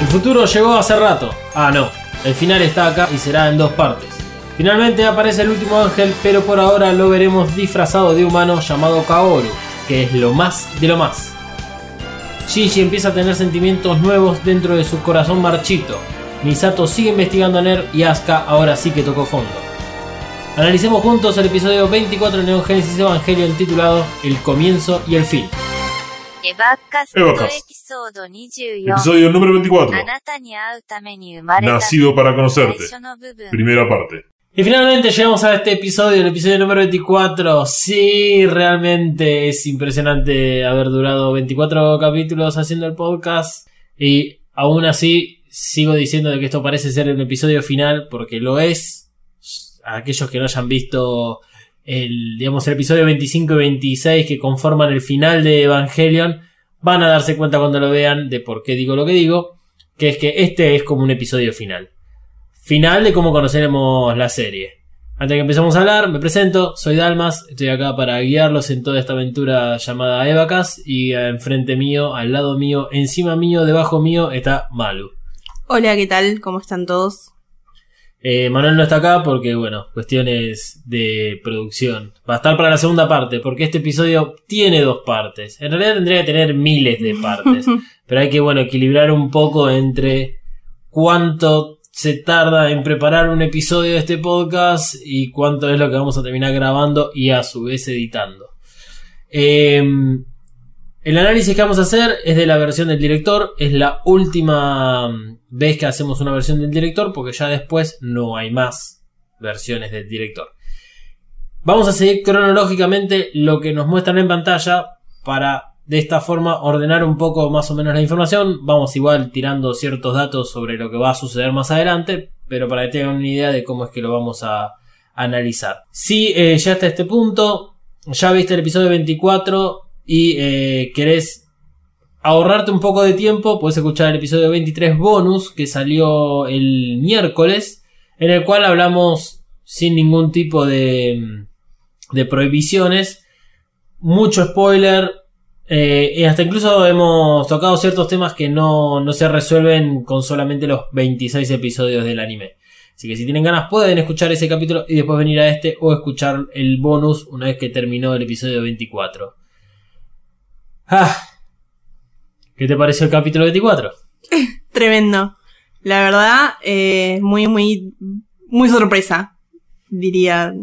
El futuro llegó hace rato. Ah, no. El final está acá y será en dos partes. Finalmente aparece el último ángel, pero por ahora lo veremos disfrazado de humano llamado Kaoru, que es lo más de lo más. Shinji empieza a tener sentimientos nuevos dentro de su corazón marchito. Misato sigue investigando a Ner y Asuka ahora sí que tocó fondo. Analicemos juntos el episodio 24 de Neon Genesis Evangelion titulado El comienzo y el fin. Episodio número 24. Nacido para conocerte. Primera parte. Y finalmente llegamos a este episodio, el episodio número 24. Sí, realmente es impresionante haber durado 24 capítulos haciendo el podcast. Y aún así, sigo diciendo de que esto parece ser el episodio final, porque lo es. A aquellos que no hayan visto el, digamos, el episodio 25 y 26 que conforman el final de Evangelion van a darse cuenta cuando lo vean de por qué digo lo que digo. Que es que este es como un episodio final final de cómo conoceremos la serie. Antes de que empecemos a hablar, me presento, soy Dalmas, estoy acá para guiarlos en toda esta aventura llamada Evacas y enfrente mío, al lado mío, encima mío, debajo mío está Malu. Hola, ¿qué tal? ¿Cómo están todos? Eh, Manuel no está acá porque, bueno, cuestiones de producción. Va a estar para la segunda parte, porque este episodio tiene dos partes. En realidad tendría que tener miles de partes. pero hay que, bueno, equilibrar un poco entre cuánto se tarda en preparar un episodio de este podcast y cuánto es lo que vamos a terminar grabando y a su vez editando. Eh, el análisis que vamos a hacer es de la versión del director. Es la última vez que hacemos una versión del director porque ya después no hay más versiones del director. Vamos a seguir cronológicamente lo que nos muestran en pantalla para de esta forma ordenar un poco más o menos la información. Vamos igual tirando ciertos datos sobre lo que va a suceder más adelante, pero para que tengan una idea de cómo es que lo vamos a analizar. Si eh, ya hasta este punto, ya viste el episodio 24 y eh, querés ahorrarte un poco de tiempo, puedes escuchar el episodio 23 bonus que salió el miércoles, en el cual hablamos sin ningún tipo de, de prohibiciones. Mucho spoiler, eh, y hasta incluso hemos tocado ciertos temas que no, no se resuelven con solamente los 26 episodios del anime. Así que si tienen ganas pueden escuchar ese capítulo y después venir a este o escuchar el bonus una vez que terminó el episodio 24. Ah, ¿Qué te pareció el capítulo 24? Tremendo. La verdad, eh, muy, muy, muy sorpresa, diría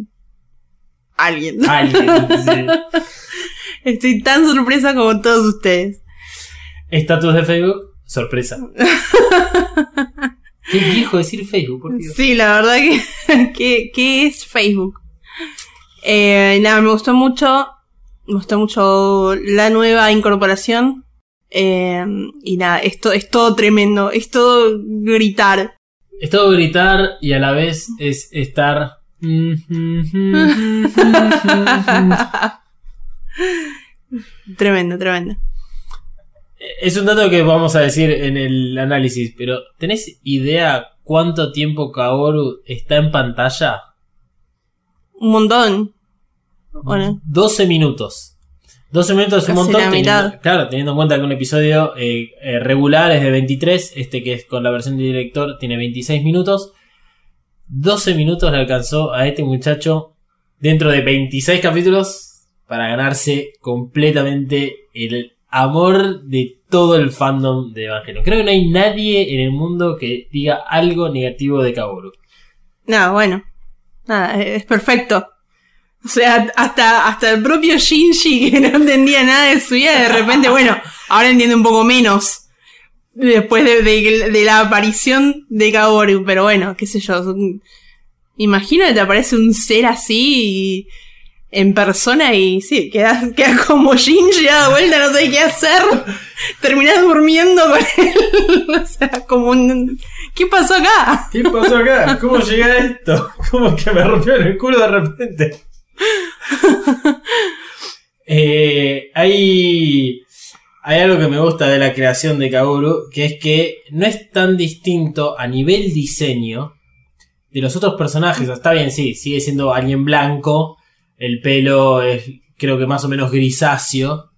alguien. Alguien, sí. Estoy tan sorpresa como todos ustedes. Estatus de Facebook, sorpresa. Qué viejo decir Facebook, por Dios. Sí, la verdad que, que, que es Facebook. Eh, nada, me gustó mucho. Me gustó mucho la nueva incorporación. Eh, y nada, esto es todo tremendo. Es todo gritar. Es todo gritar y a la vez es estar. tremendo, tremendo. Es un dato que vamos a decir en el análisis, pero ¿tenés idea cuánto tiempo Kaoru está en pantalla? Un montón. Bueno, 12 minutos. 12 minutos es un montón. teniendo- claro, teniendo en cuenta que un episodio eh, eh, regular es de 23, este que es con la versión de director tiene 26 minutos. 12 minutos le alcanzó a este muchacho dentro de 26 capítulos para ganarse completamente el amor de todo el fandom de Evangelion. Creo que no hay nadie en el mundo que diga algo negativo de Kaoru. nada, bueno. Nada, es perfecto. O sea, hasta, hasta el propio Shinji, que no entendía nada de su vida, de repente, bueno, ahora entiende un poco menos. Después de, de- de la aparición de Kaoru, pero bueno, qué sé yo. son- Imagino que te aparece un ser así en persona y sí, quedas, quedas como Shinji a vuelta, no sé qué hacer. Terminás durmiendo con él. o sea, como un... ¿Qué pasó acá? ¿Qué pasó acá? ¿Cómo llegué esto? ¿Cómo que me rompió el culo de repente? Eh, hay, hay algo que me gusta de la creación de Kaoru, que es que no es tan distinto a nivel diseño de los otros personajes. Está bien, sí, sigue siendo alguien blanco, el pelo es creo que más o menos grisáceo.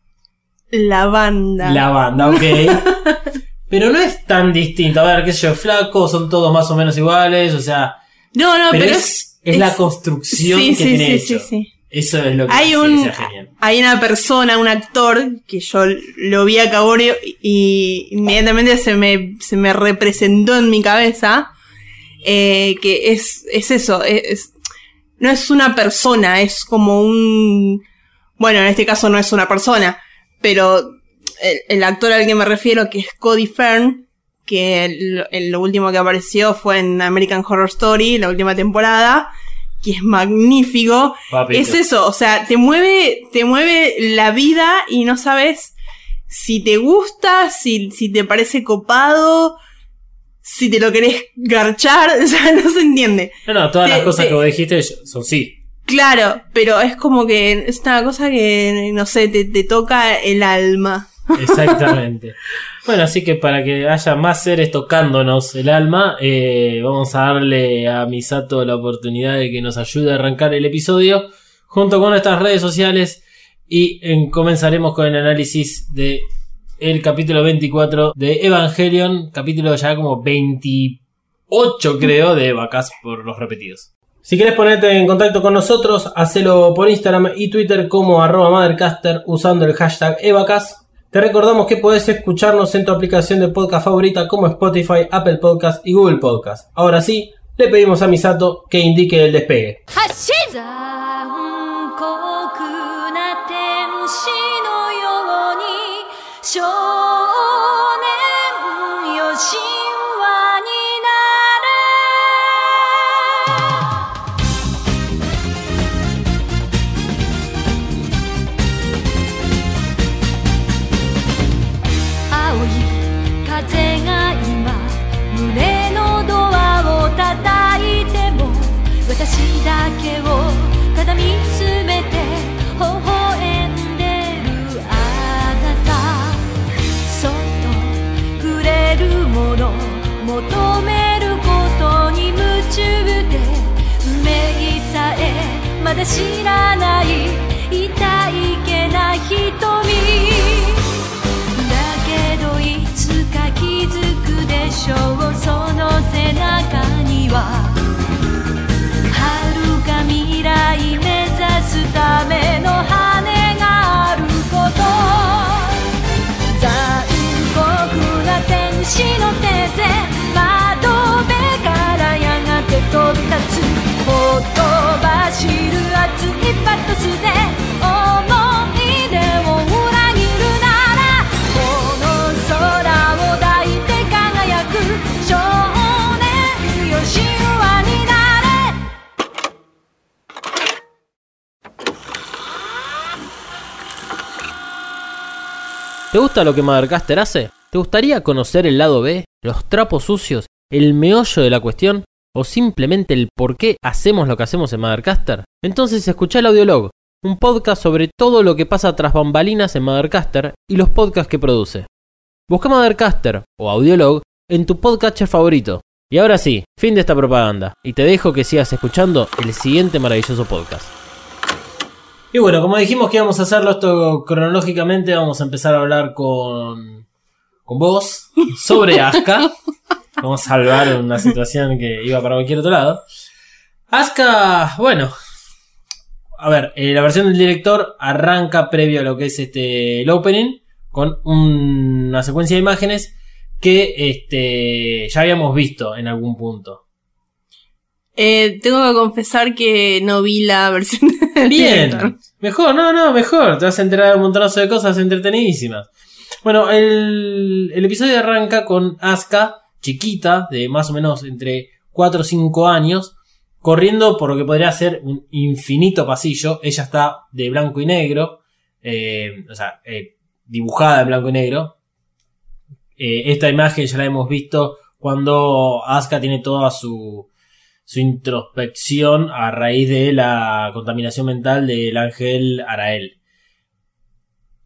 La banda. La banda, ok. pero no es tan distinto. A ver, qué sé yo, flaco, son todos más o menos iguales, o sea. No, no, pero, pero, es, es la construcción sí, que sí, tiene sí, hecho. sí, sí. Eso es lo que Hay hace un, que sea genial. hay una persona, un actor, que yo lo vi a Caborio y inmediatamente se me, se me representó en mi cabeza, eh, que es, es eso, es, es- no es una persona, es como un, bueno, en este caso no es una persona, pero el, el actor al que me refiero, que es Cody Fern, que el- el- lo último que apareció fue en American Horror Story, la última temporada, que es magnífico, Papito. es eso, o sea, te mueve, te mueve la vida y no sabes si te gusta, si, si te parece copado, si te lo querés garchar, o sea, no se entiende. No, no, todas te- las cosas te- que vos dijiste son sí. Claro, pero es como que es una cosa que, no sé, te, te toca el alma. Exactamente. Bueno, así que para que haya más seres tocándonos el alma, eh, vamos a darle a Misato la oportunidad de que nos ayude a arrancar el episodio junto con nuestras redes sociales y comenzaremos con el análisis de el capítulo 24 de Evangelion, capítulo ya como 28 creo de vacas por los repetidos. Si quieres ponerte en contacto con nosotros, hacelo por Instagram y Twitter como arroba Mothercaster usando el hashtag Evacas. Te recordamos que podés escucharnos en tu aplicación de podcast favorita como Spotify, Apple Podcast y Google Podcast. Ahora sí, le pedimos a Misato que indique el despegue. 残知らない痛いけな瞳だけどいつか気づくでしょうその背中には遥か未来目指すための羽があること残酷な天使の手で窓辺からやがて飛び立つほとばしる ¿Te gusta lo que Mothercaster hace? ¿Te gustaría conocer el lado B, los trapos sucios, el meollo de la cuestión? ¿O simplemente el por qué hacemos lo que hacemos en Mothercaster? Entonces escucha el Audiolog, un podcast sobre todo lo que pasa tras bambalinas en Mothercaster y los podcasts que produce. Busca Mothercaster o Audiolog en tu podcatcher favorito. Y ahora sí, fin de esta propaganda, y te dejo que sigas escuchando el siguiente maravilloso podcast. Y bueno, como dijimos que íbamos a hacerlo esto cronológicamente, vamos a empezar a hablar con, con vos sobre Asuka. Vamos a salvar una situación que iba para cualquier otro lado. Asuka, bueno. A ver, eh, la versión del director arranca previo a lo que es este el opening con un- una secuencia de imágenes que este, ya habíamos visto en algún punto. Eh, tengo que confesar que no vi la versión del director. Bien, mejor, no, no, mejor. Te vas a enterar de un montonazo de cosas entretenidísimas. Bueno, el, el episodio arranca con Asuka, chiquita, de más o menos entre 4 o 5 años, corriendo por lo que podría ser un infinito pasillo. Ella está de blanco y negro, eh, o sea, eh, dibujada en blanco y negro. Eh, esta imagen ya la hemos visto cuando Asuka tiene toda su, su introspección a raíz de la contaminación mental del ángel Arael.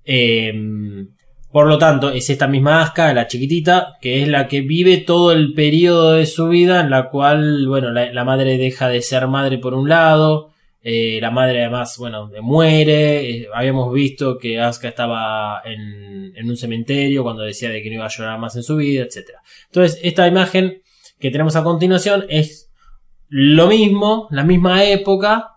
Em, por lo tanto, es esta misma Asuka, la chiquitita, que es la que vive todo el periodo de su vida en la cual, bueno, la, madre deja de ser madre por un lado, Eh, la madre además, bueno, muere. Eh, habíamos visto que Asuka estaba en, en, un cementerio cuando decía de que no iba a llorar más en su vida, etc. Entonces, esta imagen que tenemos a continuación es lo mismo, la misma época,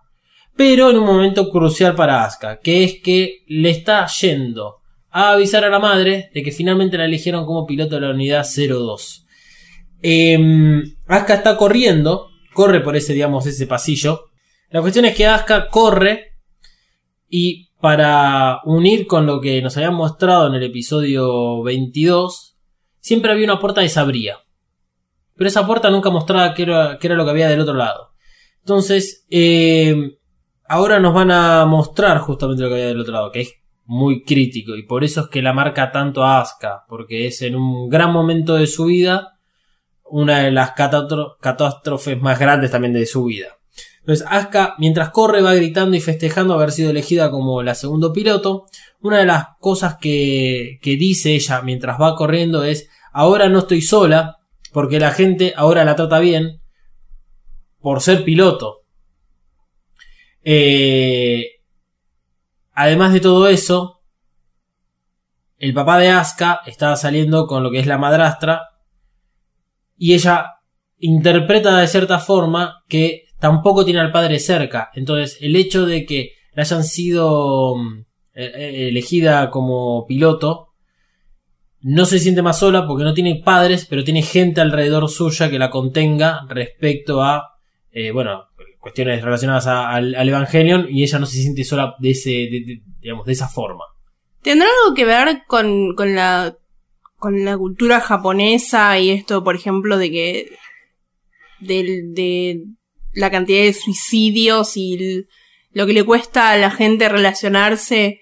pero en un momento crucial para Asuka, que es que le está yendo a avisar a la madre de que finalmente la eligieron como piloto de la unidad 02. Eh, Asuka está corriendo, corre por ese, digamos, ese pasillo. La cuestión es que Asuka corre y para unir con lo que nos habían mostrado en el episodio 22, siempre había una puerta que se. Pero esa puerta nunca mostraba qué era, era lo que había del otro lado. Entonces, eh, ahora nos van a mostrar justamente lo que había del otro lado, muy crítico. Y por eso es que la marca tanto a Asuka, porque es en un gran momento de su vida una de las catástrofes más grandes también de su vida. Entonces, Asuka, mientras corre, va gritando y festejando haber sido elegida como la segundo piloto. Una de las cosas que, que dice ella mientras va corriendo es, ahora no estoy sola, porque la gente ahora la trata bien por ser piloto. Eh, además de todo eso, el papá de Asuka estaba saliendo con lo que es la madrastra y ella interpreta de cierta forma que tampoco tiene al padre cerca. Entonces, el hecho de que la hayan sido mm, eh, eh, elegida como piloto no se siente más sola porque no tiene padres, pero tiene gente alrededor suya que la contenga respecto a, eh, bueno, cuestiones relacionadas al, Evangelion y ella no se siente sola de ese, digamos, de esa forma. ¿Tendrá algo que ver con, con la con la cultura japonesa y esto, por ejemplo, de que de, de la cantidad de suicidios y lo que le cuesta a la gente relacionarse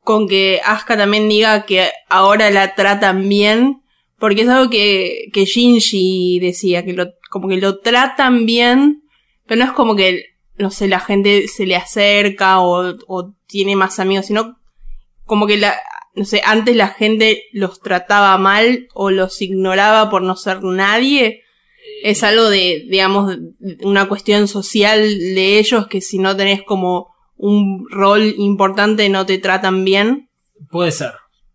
con que Asuka también diga que ahora la tratan bien, porque es algo que, que Shinji decía, que lo, como que lo tratan bien, pero no es como que, no sé, la gente se le acerca o, tiene más amigos, sino como que la, no sé, antes la gente los trataba mal o los ignoraba por no ser nadie. Es algo de, digamos, una cuestión social de ellos que si no tenés como un rol importante no te tratan bien? Puede ser.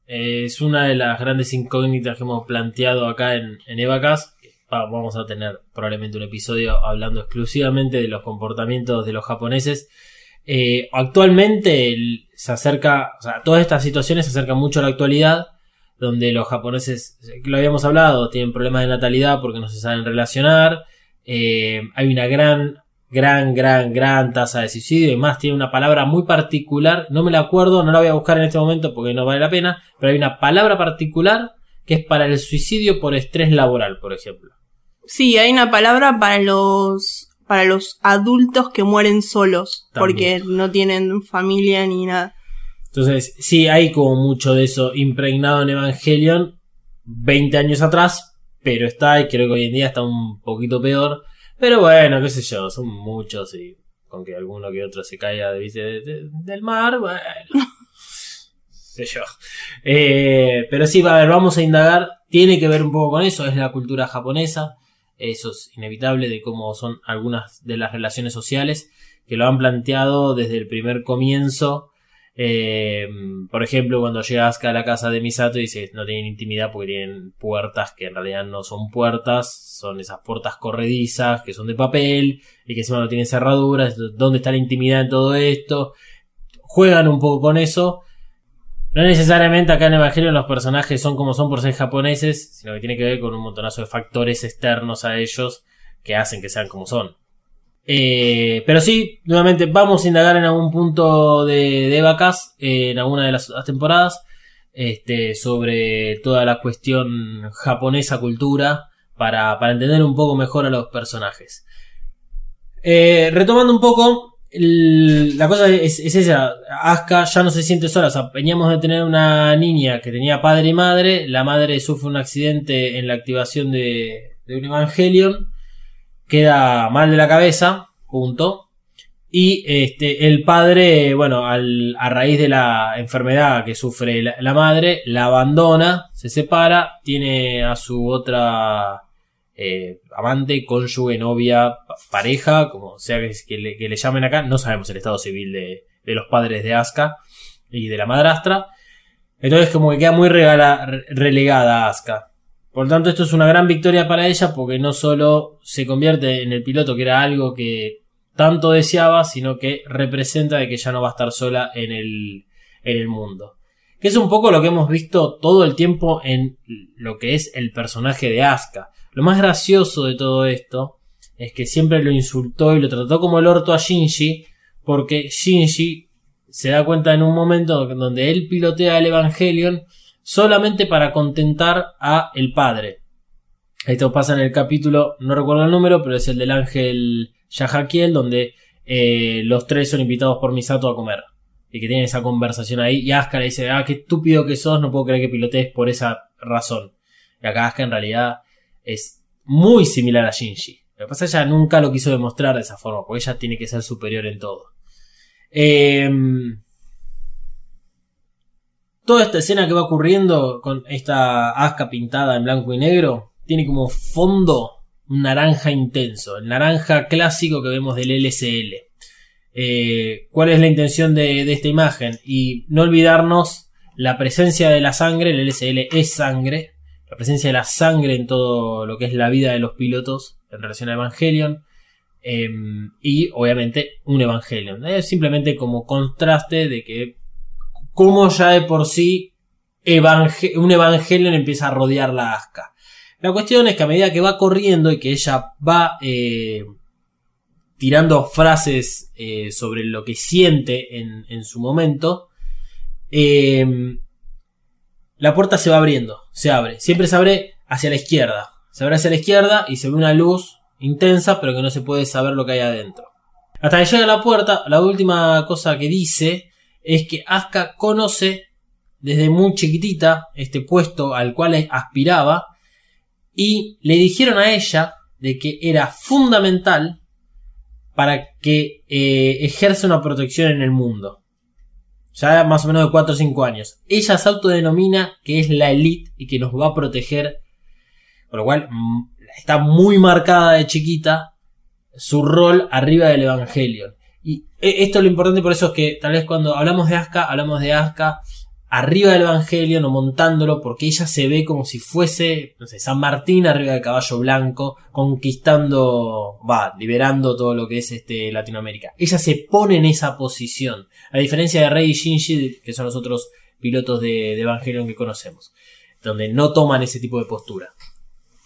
es una de las grandes incógnitas que hemos planteado acá en, en Evacas. Vamos a tener probablemente un episodio hablando exclusivamente de los comportamientos de los japoneses. Eh, actualmente se acerca, o sea, todas estas situaciones se acercan mucho a la actualidad, donde los japoneses, lo habíamos hablado, tienen problemas de natalidad porque no se saben relacionar. Eh, hay una gran gran, gran, gran tasa de suicidio y más tiene una palabra muy particular, no me la acuerdo, no la voy a buscar en este momento porque no vale la pena, pero hay una palabra particular que es para el suicidio por estrés laboral, por ejemplo. Sí, hay una palabra para los para los adultos que mueren solos porque no tienen familia ni nada. Entonces, sí, hay como mucho de eso impregnado en Evangelion 20 años atrás, pero está y creo que hoy en día está un poquito peor pero bueno, qué sé yo, son muchos y con que alguno que otro se caiga del mar, bueno. sé yo. Eh, pero sí, a ver, vamos a indagar. Tiene que ver un poco con eso, es la cultura japonesa. Eso es inevitable de cómo son algunas de las relaciones sociales que lo han planteado desde el primer comienzo eh, por ejemplo, cuando llega Asuka a la casa de Misato dice no tienen intimidad porque tienen puertas que en realidad no son puertas, son esas puertas corredizas que son de papel y que encima no tienen cerraduras. ¿Dónde está la intimidad en todo esto? Juegan un poco con eso. No necesariamente acá en Evangelio los personajes son como son por ser japoneses, sino que tiene que ver con un montonazo de factores externos a ellos que hacen que sean como son. Eh, pero sí, nuevamente vamos a indagar en algún punto de, de vacas en alguna de las, temporadas este, sobre toda la cuestión japonesa cultura para, para entender un poco mejor a los personajes. Eh, retomando un poco, la cosa es, esa, Asuka ya no se siente sola, o sea, veníamos de tener una niña que tenía padre y madre, la madre sufre un accidente en la activación de, un Evangelion, queda mal de la cabeza, punto. Y este, el padre, bueno, al, a raíz de la enfermedad que sufre la, madre, la abandona, se separa, tiene a su otra eh, amante, cónyuge, novia, pa- pareja, como sea que, le, llamen acá. No sabemos el estado civil de, los padres de Asuka y de la madrastra. Entonces como que queda muy relegada a Asuka. Por lo tanto, esto es una gran victoria para ella porque no solo se convierte en el piloto, que era algo que tanto deseaba, sino que representa de que ya no va a estar sola en el, en el mundo. Que es un poco lo que hemos visto todo el tiempo en lo que es el personaje de Asuka. Lo más gracioso de todo esto es que siempre lo insultó y lo trató como el orto a Shinji, porque Shinji se da cuenta en un momento donde él pilotea el Evangelion solamente para contentar a el padre. Esto pasa en el capítulo, no recuerdo el número, pero es el del ángel Yahakiel, donde eh, los tres son invitados por Misato a comer. Y que tienen esa conversación ahí. Y Asuka le dice, ah, qué estúpido que sos, no puedo creer que pilotees por esa razón. Y acá Asuka en realidad es muy similar a Shinji. Lo que pasa es que ella nunca lo quiso demostrar de esa forma, porque ella tiene que ser superior en todo. Em, toda esta escena que va ocurriendo con esta asca pintada en blanco y negro tiene como fondo un naranja intenso, el naranja clásico que vemos del LSL. Eh, ¿Cuál es la intención de, de esta imagen? Y no olvidarnos la presencia de la sangre, el LSL es sangre, la presencia de la sangre en todo lo que es la vida de los pilotos en relación a Evangelion. eh, y obviamente un Evangelion. Es simplemente como contraste de que como ya de por sí un Evangelion empieza a rodear la asca. La cuestión es que a medida que va corriendo y que ella va eh, tirando frases eh, sobre lo que siente en, su momento, eh, la puerta se va abriendo, se abre, siempre se abre hacia la izquierda, se abre hacia la izquierda y se ve una luz intensa pero que no se puede saber lo que hay adentro. Hasta que llega a la puerta, la última cosa que dice es que Asuka conoce desde muy chiquitita este puesto al cual aspiraba y le dijeron a ella de que era fundamental para que eh, ejerza una protección en el mundo. Ya más o menos de 4 o 5 años. Ella se autodenomina que es la elite y que nos va a proteger. Por lo cual mm, está muy marcada de chiquita su rol arriba del Evangelion. Y e- esto es lo importante, por eso es que tal vez cuando hablamos de Asuka, hablamos de Asuka arriba del Evangelion o montándolo, porque ella se ve como si fuese, no sé, San Martín arriba del caballo blanco, conquistando, va, liberando todo lo que es este Latinoamérica. Ella se pone en esa posición, a diferencia de Rey y Shinji, que son los otros pilotos de, Evangelion que conocemos, donde no toman ese tipo de postura.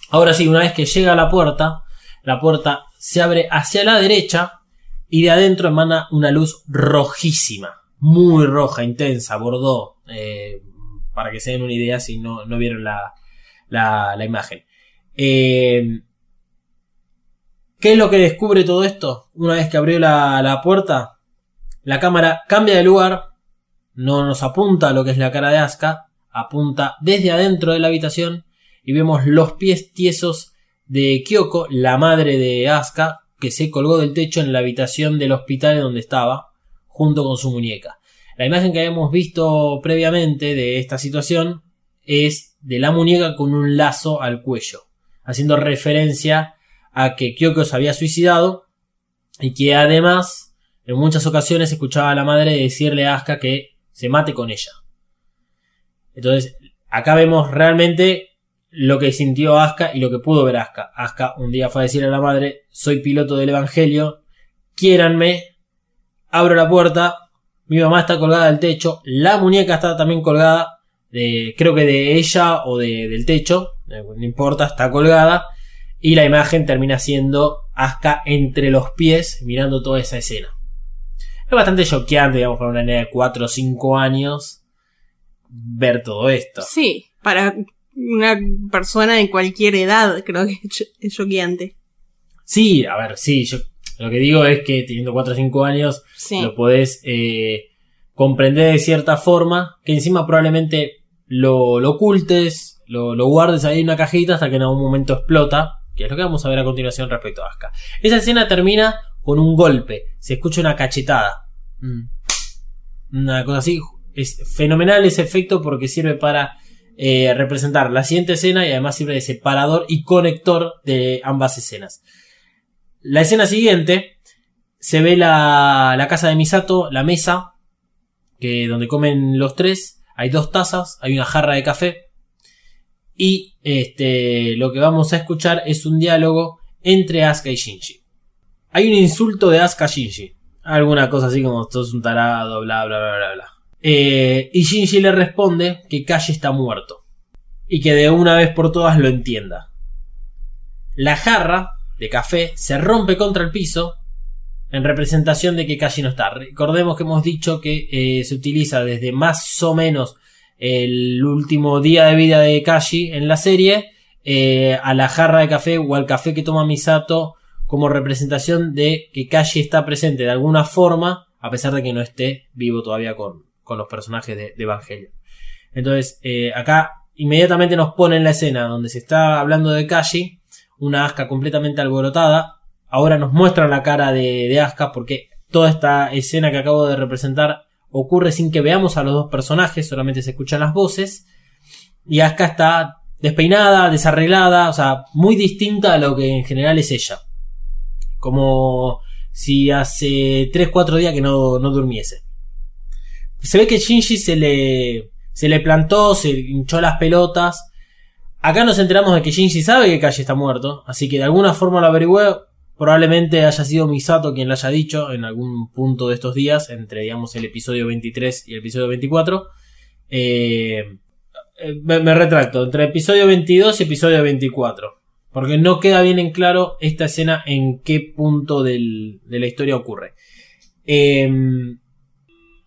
Ahora sí, una vez que llega a la puerta, la puerta se abre hacia la derecha y de adentro emana una luz rojísima, muy roja, intensa, bordó, eh, para que se den una idea si no, no vieron la, la, imagen. Eh, ¿Qué es lo que descubre todo esto? Una vez que abrió la, la puerta, la cámara cambia de lugar, no nos apunta lo que es la cara de Asuka, apunta desde adentro de la habitación y vemos los pies tiesos de Kyoko, la madre de Asuka, que se colgó del techo en la habitación del hospital donde estaba, junto con su muñeca. La imagen que habíamos visto previamente de esta situación es de la muñeca con un lazo al cuello, haciendo referencia a que Kyoko se había suicidado y que además en muchas ocasiones escuchaba a la madre decirle a Asuka que se mate con ella. Entonces, acá vemos realmente lo que sintió Asuka y lo que pudo ver Asuka. Asuka un día fue a decirle a la madre, soy piloto del Evangelio, quiéranme, abro la puerta, mi mamá está colgada del techo, la muñeca está también colgada, de, creo que de ella o de, del techo, eh, no importa, está colgada, y la imagen termina siendo Asuka entre los pies mirando toda esa escena. Es bastante choqueante, digamos, para una nena de 4 o 5 años ver todo esto. Sí, para una persona de cualquier edad creo que es choqueante. Sí, a ver, sí, yo lo que digo es que teniendo 4 o 5 años Sí. lo podés eh, comprender de cierta forma, que encima probablemente lo, lo ocultes, lo, lo guardes ahí en una cajita hasta que en algún momento explota, que es lo que vamos a ver a continuación respecto a Asuka. Esa escena termina con un golpe, se escucha una cachetada. Mm. Una cosa así, es fenomenal ese efecto porque sirve para eh, representar la siguiente escena y además sirve de separador y conector de ambas escenas. La escena siguiente se ve la, la casa de Misato, la mesa, que donde comen los tres. Hay dos tazas, hay una jarra de café. Y este, lo que vamos a escuchar es un diálogo entre Asuka y Shinji. Hay un insulto de Asuka a Shinji. Alguna cosa así como sos un tarado, bla bla bla bla bla. Eh, y Shinji le responde que Kashi está muerto. Y que de una vez por todas lo entienda. La jarra de café se rompe contra el piso en representación de que Kashi no está. Recordemos que hemos dicho que eh, se utiliza desde más o menos el último día de vida de Kashi en la serie eh, a la jarra de café o al café que toma Misato como representación de que Kashi está presente de alguna forma a pesar de que no esté vivo todavía con, con los personajes de, de Evangelio. Entonces, eh, acá inmediatamente nos pone en la escena donde se está hablando de Kashi, una Aska completamente alborotada. Ahora nos muestra la cara de, de Asuka porque toda esta escena que acabo de representar ocurre sin que veamos a los dos personajes, solamente se escuchan las voces. Y Asuka está despeinada, desarreglada, o sea, muy distinta a lo que en general es ella. Como si hace 3-4 días que no, no durmiese se ve que Shinji se le, se le plantó, se hinchó las pelotas. Acá nos enteramos de que Shinji sabe que Kashi está muerto, así que de alguna forma lo averigüé. Probablemente haya sido Misato quien lo haya dicho en algún punto de estos días, entre digamos el episodio 23 y el episodio 24. Eh, eh, me, retracto, entre episodio 22 y episodio 24. Porque no queda bien en claro esta escena en qué punto de la historia ocurre. Eh,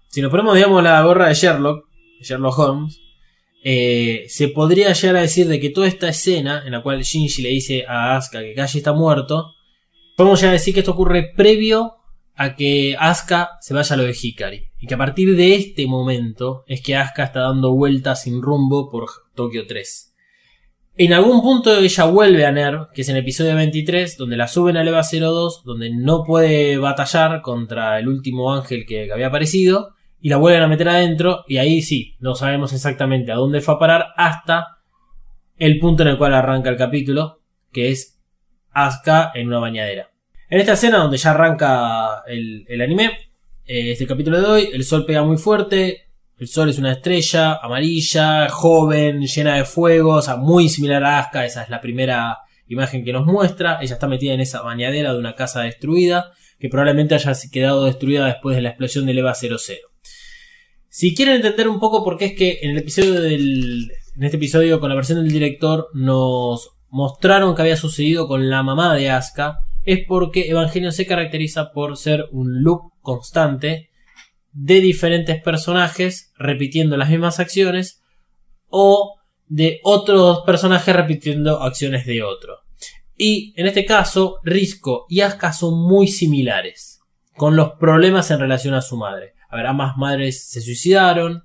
si nos ponemos, digamos, la gorra de Sherlock, Sherlock Holmes, eh, se podría llegar a decir de que toda esta escena en la cual Shinji le dice a Asuka que Kashi está muerto, podemos llegar a decir que esto ocurre previo a que Asuka se vaya a lo de Hikari. Y que a partir de este momento es que Asuka está dando vueltas sin rumbo por Tokio 3. En algún punto ella vuelve a Ner, que es en el episodio 23, donde la suben a EVA 02, donde no puede batallar contra el último ángel que había aparecido y la vuelven a meter adentro y ahí sí, no sabemos exactamente a dónde fue a parar hasta el punto en el cual arranca el capítulo, que es Asuka en una bañadera. En esta escena donde ya arranca el, anime, eh, este capítulo de hoy, el sol pega muy fuerte, el sol es una estrella amarilla, joven, llena de fuego, o sea, muy similar a Asuka, esa es la primera imagen que nos muestra, ella está metida en esa bañadera de una casa destruida, que probablemente haya quedado destruida después de la explosión del EVA 00. Si quieren entender un poco por qué es que en el episodio del. En este episodio, con la versión del director, nos mostraron que había sucedido con la mamá de Asuka, es porque Evangelion se caracteriza por ser un loop constante de diferentes personajes repitiendo las mismas acciones o de otros personajes repitiendo acciones de otro. Y en este caso, Risco y Asuka son muy similares, con los problemas en relación a su madre. A ver, ambas madres se suicidaron.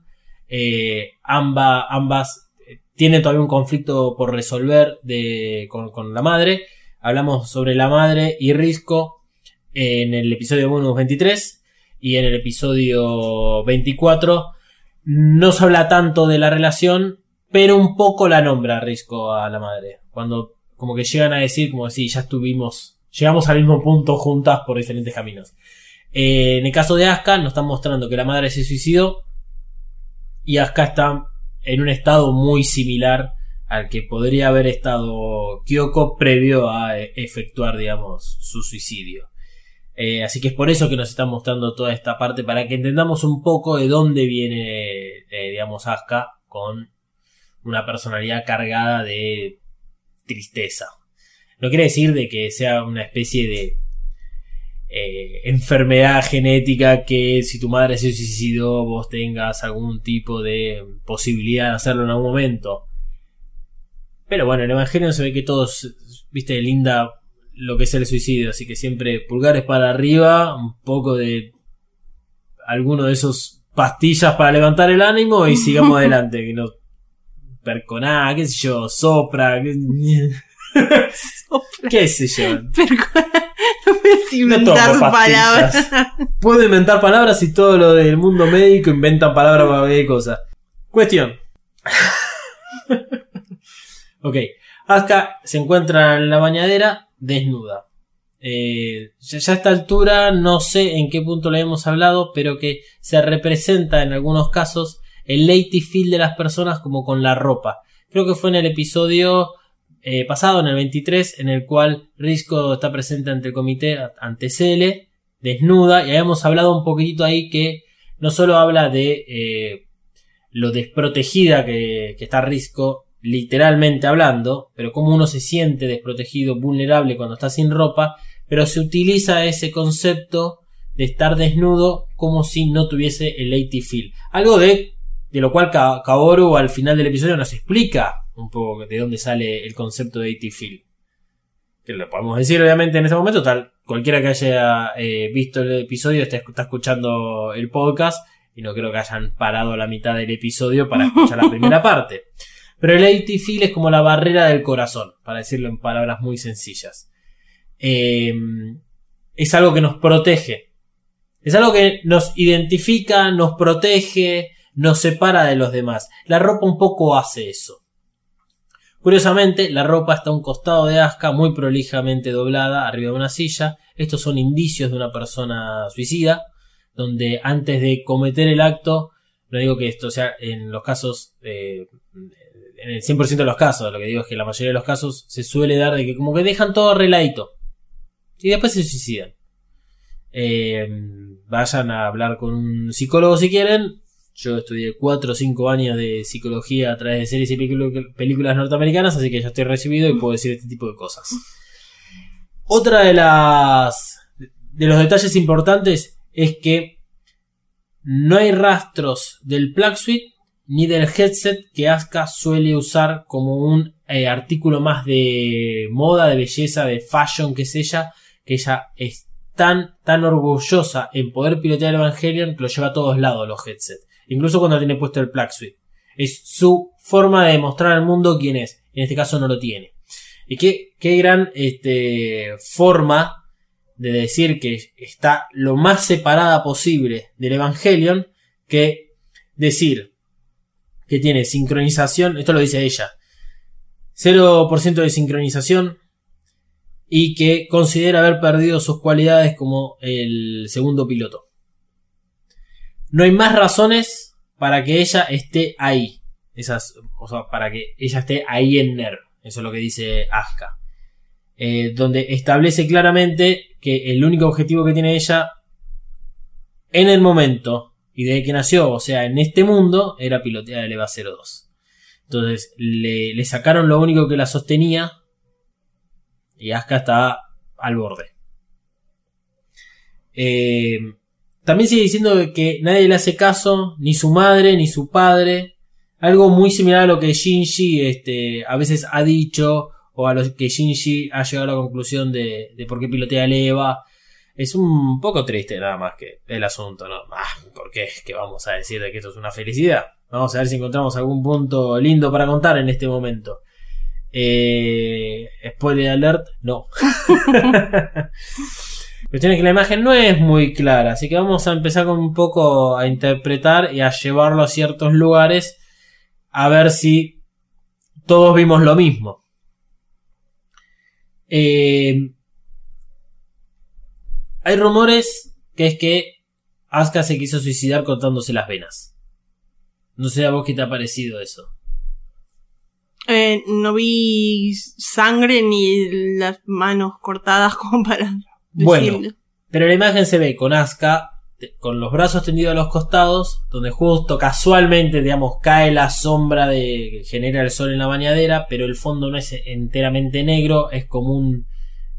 Eh, ambas eh, tienen todavía un conflicto por resolver con, la madre. Hablamos sobre la madre y Risco en el episodio 23 y en el episodio 24 no se habla tanto de la relación, pero un poco la nombra Risco a la madre. Cuando como que llegan a decir como si ya estuvimos, llegamos al mismo punto juntas por diferentes caminos. Eh, en el caso de Asuka nos están mostrando que la madre se suicidó y Asuka está en un estado muy similar al que podría haber estado Kyoko previo a e-, efectuar, digamos, su suicidio. Eh, así que es por eso que nos están mostrando toda esta parte para que entendamos un poco de dónde viene, eh, digamos, Asuka con una personalidad cargada de tristeza. No quiere decir de que sea una especie de eh, enfermedad genética que si tu madre se suicidó vos tengas algún tipo de posibilidad de hacerlo en algún momento. Pero bueno, en el Evangelio se ve que todos, viste, linda lo que es el suicidio, así que siempre pulgares para arriba, un poco de alguno de esos pastillas para levantar el ánimo y sigamos adelante, que no perconá, qué sé yo, sopra, qué, qué sé yo. No puedes inventar palabras. Puedo inventar palabras y todo lo del mundo médico inventan palabras para cualquier cosa. Cuestión. ok. Asuka se encuentra en la bañadera desnuda. Eh, ya, ya a esta altura no sé en qué punto le hemos hablado, pero que se representa en algunos casos el lady feel de las personas como con la ropa. Creo que fue en el episodio eh, pasado, en el 23, en el cual Risco está presente ante el comité, ante Cele, desnuda, y habíamos hablado un poquitito ahí que no solo habla de eh, lo desprotegida que, que está Risco, literalmente hablando, pero cómo uno se siente desprotegido, vulnerable cuando está sin ropa, pero se utiliza ese concepto de estar desnudo como si no tuviese el lady feel. Algo de, de lo cual Ka- Kaoru al final del episodio nos explica un poco de dónde sale el concepto de lady feel. Que lo podemos decir obviamente en este momento, tal cualquiera que haya eh, visto el episodio está, está escuchando el podcast y no creo que hayan parado la mitad del episodio para escuchar la primera parte. Pero el lady feel es como la barrera del corazón, para decirlo en palabras muy sencillas. Eh, es algo que nos protege. Es algo que nos identifica, nos protege, nos separa de los demás. La ropa un poco hace eso. Curiosamente, la ropa está a un costado de Aska, muy prolijamente doblada, arriba de una silla. Estos son indicios de una persona suicida, donde antes de cometer el acto, no digo que esto sea en los casos, eh, en el 100% de los casos, lo que digo es que la mayoría de los casos se suele dar de que como que dejan todo arregladito. Y después se suicidan. Eh, vayan a hablar con un psicólogo si quieren. Yo estudié 4 o 5 años de psicología a través de series y película- películas norteamericanas, así que ya estoy recibido y puedo decir este tipo de cosas. Otra de las de los detalles importantes es que no hay rastros del plug suite ni del headset que Asuka suele usar como un eh, artículo más de moda, de belleza, de fashion, que es ella, que ella es tan, tan orgullosa en poder pilotear el Evangelion que lo lleva a todos lados los headsets. Incluso cuando tiene puesto el plug suite. Es su forma de demostrar al mundo quién es. En este caso no lo tiene. Y qué, qué gran este, forma de decir que está lo más separada posible del Evangelion que decir que tiene sincronización, esto lo dice ella, 0% de sincronización y que considera haber perdido sus cualidades como el segundo piloto. No hay más razones para que ella esté ahí. Esas, o sea, para que ella esté ahí en NER. Eso es lo que dice Asuka. Eh, donde establece claramente que el único objetivo que tiene ella en el momento y desde que nació, o sea, en este mundo, era pilotear el EVA 02. Entonces le, sacaron lo único que la sostenía y Asuka está al borde. Eh, también sigue diciendo que nadie le hace caso, ni su madre, ni su padre. Algo muy similar a lo que Shinji este, a veces ha dicho, o a lo que Shinji ha llegado a la conclusión de, de por qué pilotea el EVA. Es un poco triste nada más que el asunto, ¿no? Ah, ¿por qué? Que vamos a decir de que esto es una felicidad. Vamos a ver si encontramos algún punto lindo para contar en este momento. Eh, spoiler alert, no. Cuestión es que la imagen no es muy clara, así que vamos a empezar con un poco a interpretar y a llevarlo a ciertos lugares a ver si todos vimos lo mismo. Eh, hay rumores que es que Asuka se quiso suicidar cortándose las venas. No sé a vos qué te ha parecido eso. Eh, no vi sangre ni las manos cortadas como para Bueno. decirlo. Pero la imagen se ve con Asuka con los brazos tendidos a los costados, donde justo casualmente, digamos, cae la sombra de que genera el sol en la bañadera, pero el fondo no es enteramente negro, es como un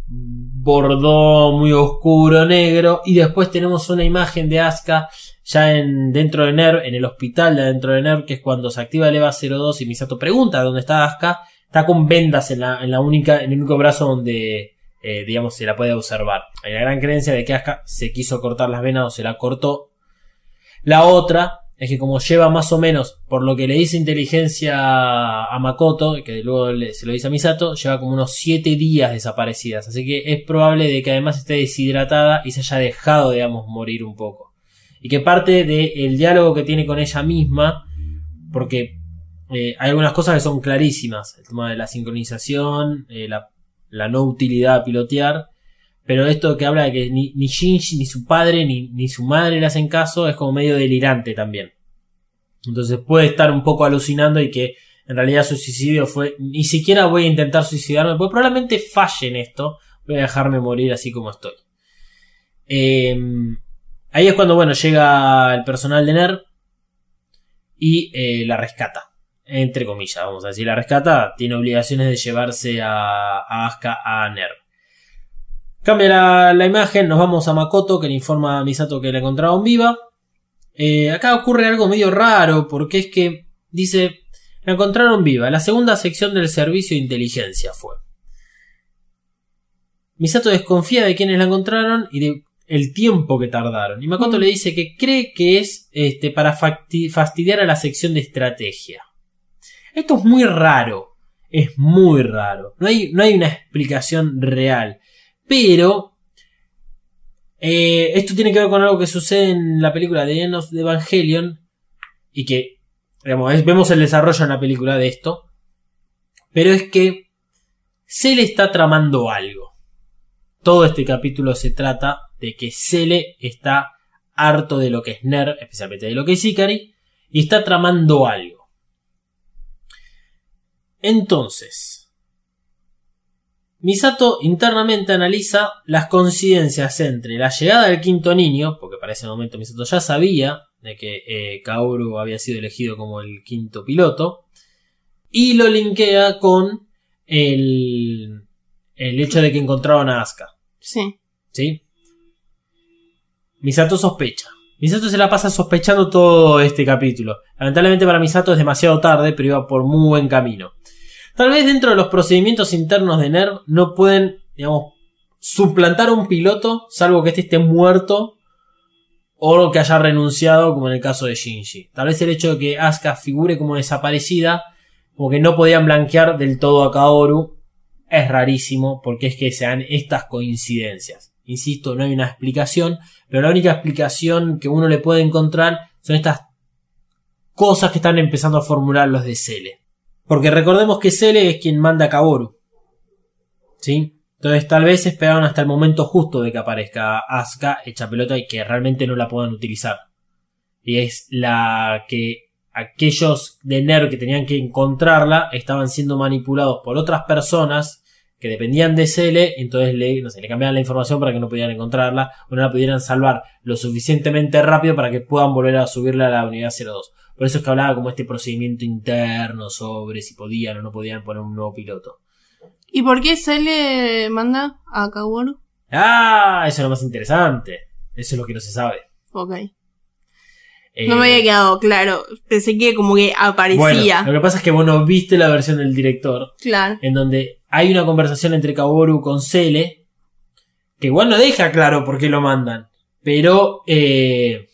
bordó muy oscuro negro y después tenemos una imagen de Asuka ya en dentro de NER, en el hospital de dentro de NER, que es cuando se activa el EVA 02 y Misato pregunta dónde está Asuka, está con vendas en la, en la única, en el único brazo donde eh, digamos, se la puede observar. Hay la gran creencia de que Asuka se quiso cortar las venas o se la cortó. La otra es que como lleva más o menos, por lo que le dice inteligencia a Makoto, que luego se lo dice a Misato, lleva como unos 7 días desaparecidas. Así que es probable de que además esté deshidratada y se haya dejado, digamos, morir un poco. Y que parte del diálogo que tiene con ella misma, porque eh, hay algunas cosas que son clarísimas. El tema de la sincronización, eh, la, la no utilidad a pilotear. Pero esto que habla de que ni, Shinji, ni su padre, ni, ni su madre le hacen caso, es como medio delirante también. Entonces puede estar un poco alucinando y que en realidad su suicidio fue. Ni siquiera voy a intentar suicidarme, porque probablemente falle en esto. Voy a dejarme morir así como estoy. Eh, ahí es cuando, bueno, llega el personal de NER y eh, la rescata. Entre comillas, vamos a decir, la rescata. Tiene obligaciones de llevarse a, a Asuka a NER. Cambia la, la imagen, nos vamos a Makoto que le informa a Misato que la encontraron viva. Eh, acá ocurre algo medio raro porque es que dice, la encontraron viva. La segunda sección del servicio de inteligencia fue. Misato desconfía de quienes la encontraron y de el tiempo que tardaron. Y Makoto Mm. le dice que cree que es este, para fastidiar a la sección de estrategia. Esto es muy raro. Es muy raro. No hay, no hay una explicación real. Pero eh, esto tiene que ver con algo que sucede en la película de End of Evangelion. Y que, vemos el desarrollo en la película de esto. Pero es que Cele está tramando algo. Todo este capítulo se trata de que Cele está harto de lo que es Ner, especialmente de lo que es Ikari, y está tramando algo. Entonces, Misato internamente analiza las coincidencias entre la llegada del quinto niño, porque para ese momento Misato ya sabía de que eh, Kaoru había sido elegido como el quinto piloto, y lo linkea con el, el hecho de que encontraron a Asuka. Sí. ¿Sí? Misato sospecha. Misato se la pasa sospechando todo este capítulo. Lamentablemente para Misato es demasiado tarde, pero iba por muy buen camino. Tal vez dentro de los procedimientos internos de NERV no pueden, digamos, suplantar a un piloto, salvo que este esté muerto o que haya renunciado, como en el caso de Shinji. Tal vez el hecho de que Asuka figure como desaparecida, como que no podían blanquear del todo a Kaoru, es rarísimo porque es que se dan estas coincidencias. Insisto, no hay una explicación, pero la única explicación que uno le puede encontrar son estas cosas que están empezando a formular los de Cele. Porque recordemos que Cele es quien manda a Kaoru. ¿Sí? Entonces tal vez esperaron hasta el momento justo de que aparezca Asuka hecha pelota y que realmente no la puedan utilizar. Y es la que aquellos de NER que tenían que encontrarla estaban siendo manipulados por otras personas que dependían de Cele, entonces le, no le cambiaban la información para que no pudieran encontrarla o no la pudieran salvar lo suficientemente rápido para que puedan volver a subirla a la unidad 02. Por eso es que hablaba como este procedimiento interno sobre si podían o no podían poner un nuevo piloto. ¿Y por qué se le manda a Kaworu? Ah, eso es lo más interesante. Eso es lo que no se sabe. Ok. Eh, No me había quedado claro. Pensé que como que aparecía. Bueno, lo que pasa es que vos no viste la versión del director, Claro. en donde hay una conversación entre Kaworu con Cele, que igual no deja claro por qué lo mandan, pero eh,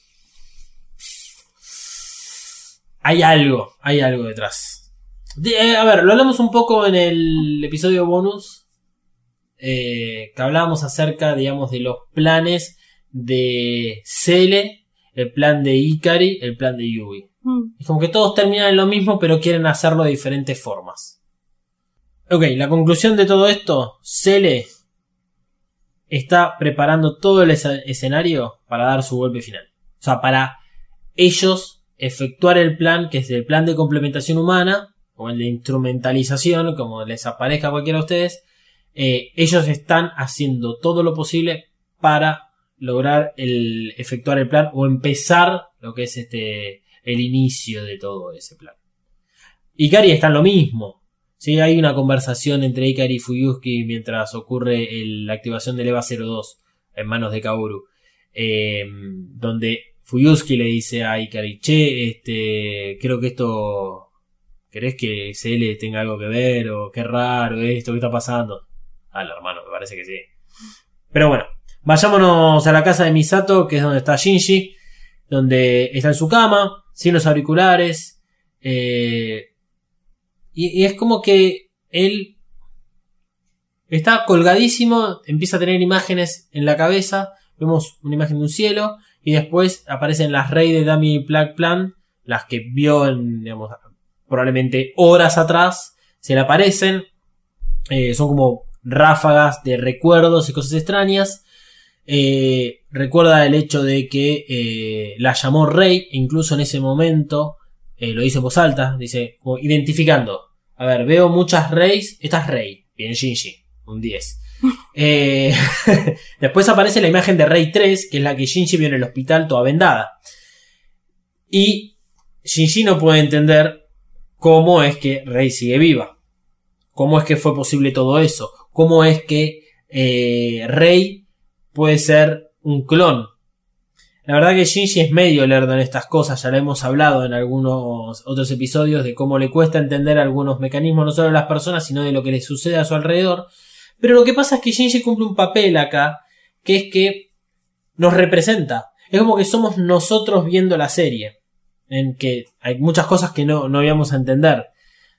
hay algo, hay algo detrás. De- eh, a ver, lo hablamos un poco en el episodio bonus, eh, que hablábamos acerca, digamos, de los planes de Cele, el plan de Ikari, el plan de Yui. Mm. Es como que todos terminan en lo mismo, pero quieren hacerlo de diferentes formas. Ok, la conclusión de todo esto, Cele está preparando todo el escenario para dar su golpe final. O sea, para ellos efectuar el plan, que es el plan de complementación humana, o el de instrumentalización, como les aparezca a cualquiera de ustedes, eh, ellos están haciendo todo lo posible para lograr el efectuar el plan o empezar lo que es este el inicio de todo ese plan. Ikari está en lo mismo. ¿sí? Hay una conversación entre Ikari y Fuyuski mientras ocurre la activación del EVA 02 en manos de Kaoru. eh, donde Fuyuski le dice a Ikari, che, este, creo que esto, ¿querés que CL tenga algo que ver? O qué raro esto, ¿qué está pasando? Ah, hermano, me parece que sí. Pero bueno, vayámonos a la casa de Misato, que es donde está Shinji, donde está en su cama, sin los auriculares, eh, y es como que él está colgadísimo, empieza a tener imágenes en la cabeza, vemos una imagen de un cielo, y después aparecen las rey de Dummy Black Plan, las que vio en, digamos, probablemente horas atrás, se le aparecen. Eh, son como ráfagas de recuerdos y cosas extrañas. Eh, recuerda el hecho de que eh, la llamó Rey, incluso en ese momento lo dice en voz alta, dice, como identificando. A ver, veo muchas Reys, esta es Rey, bien Shinji, un 10. Eh, después aparece la imagen de Rey 3, que es la que Shinji vio en el hospital toda vendada. Y Shinji no puede entender cómo es que Rey sigue viva. Cómo es que fue posible todo eso. Cómo es que eh, Rey puede ser un clon. La verdad que Shinji es medio lerdo en estas cosas, ya lo hemos hablado en algunos otros episodios de cómo le cuesta entender algunos mecanismos no solo de las personas, sino de lo que le sucede a su alrededor. Pero lo que pasa es que Shinji cumple un papel acá, que es que nos representa. Es como que somos nosotros viendo la serie, en que hay muchas cosas que no, no íbamos a entender.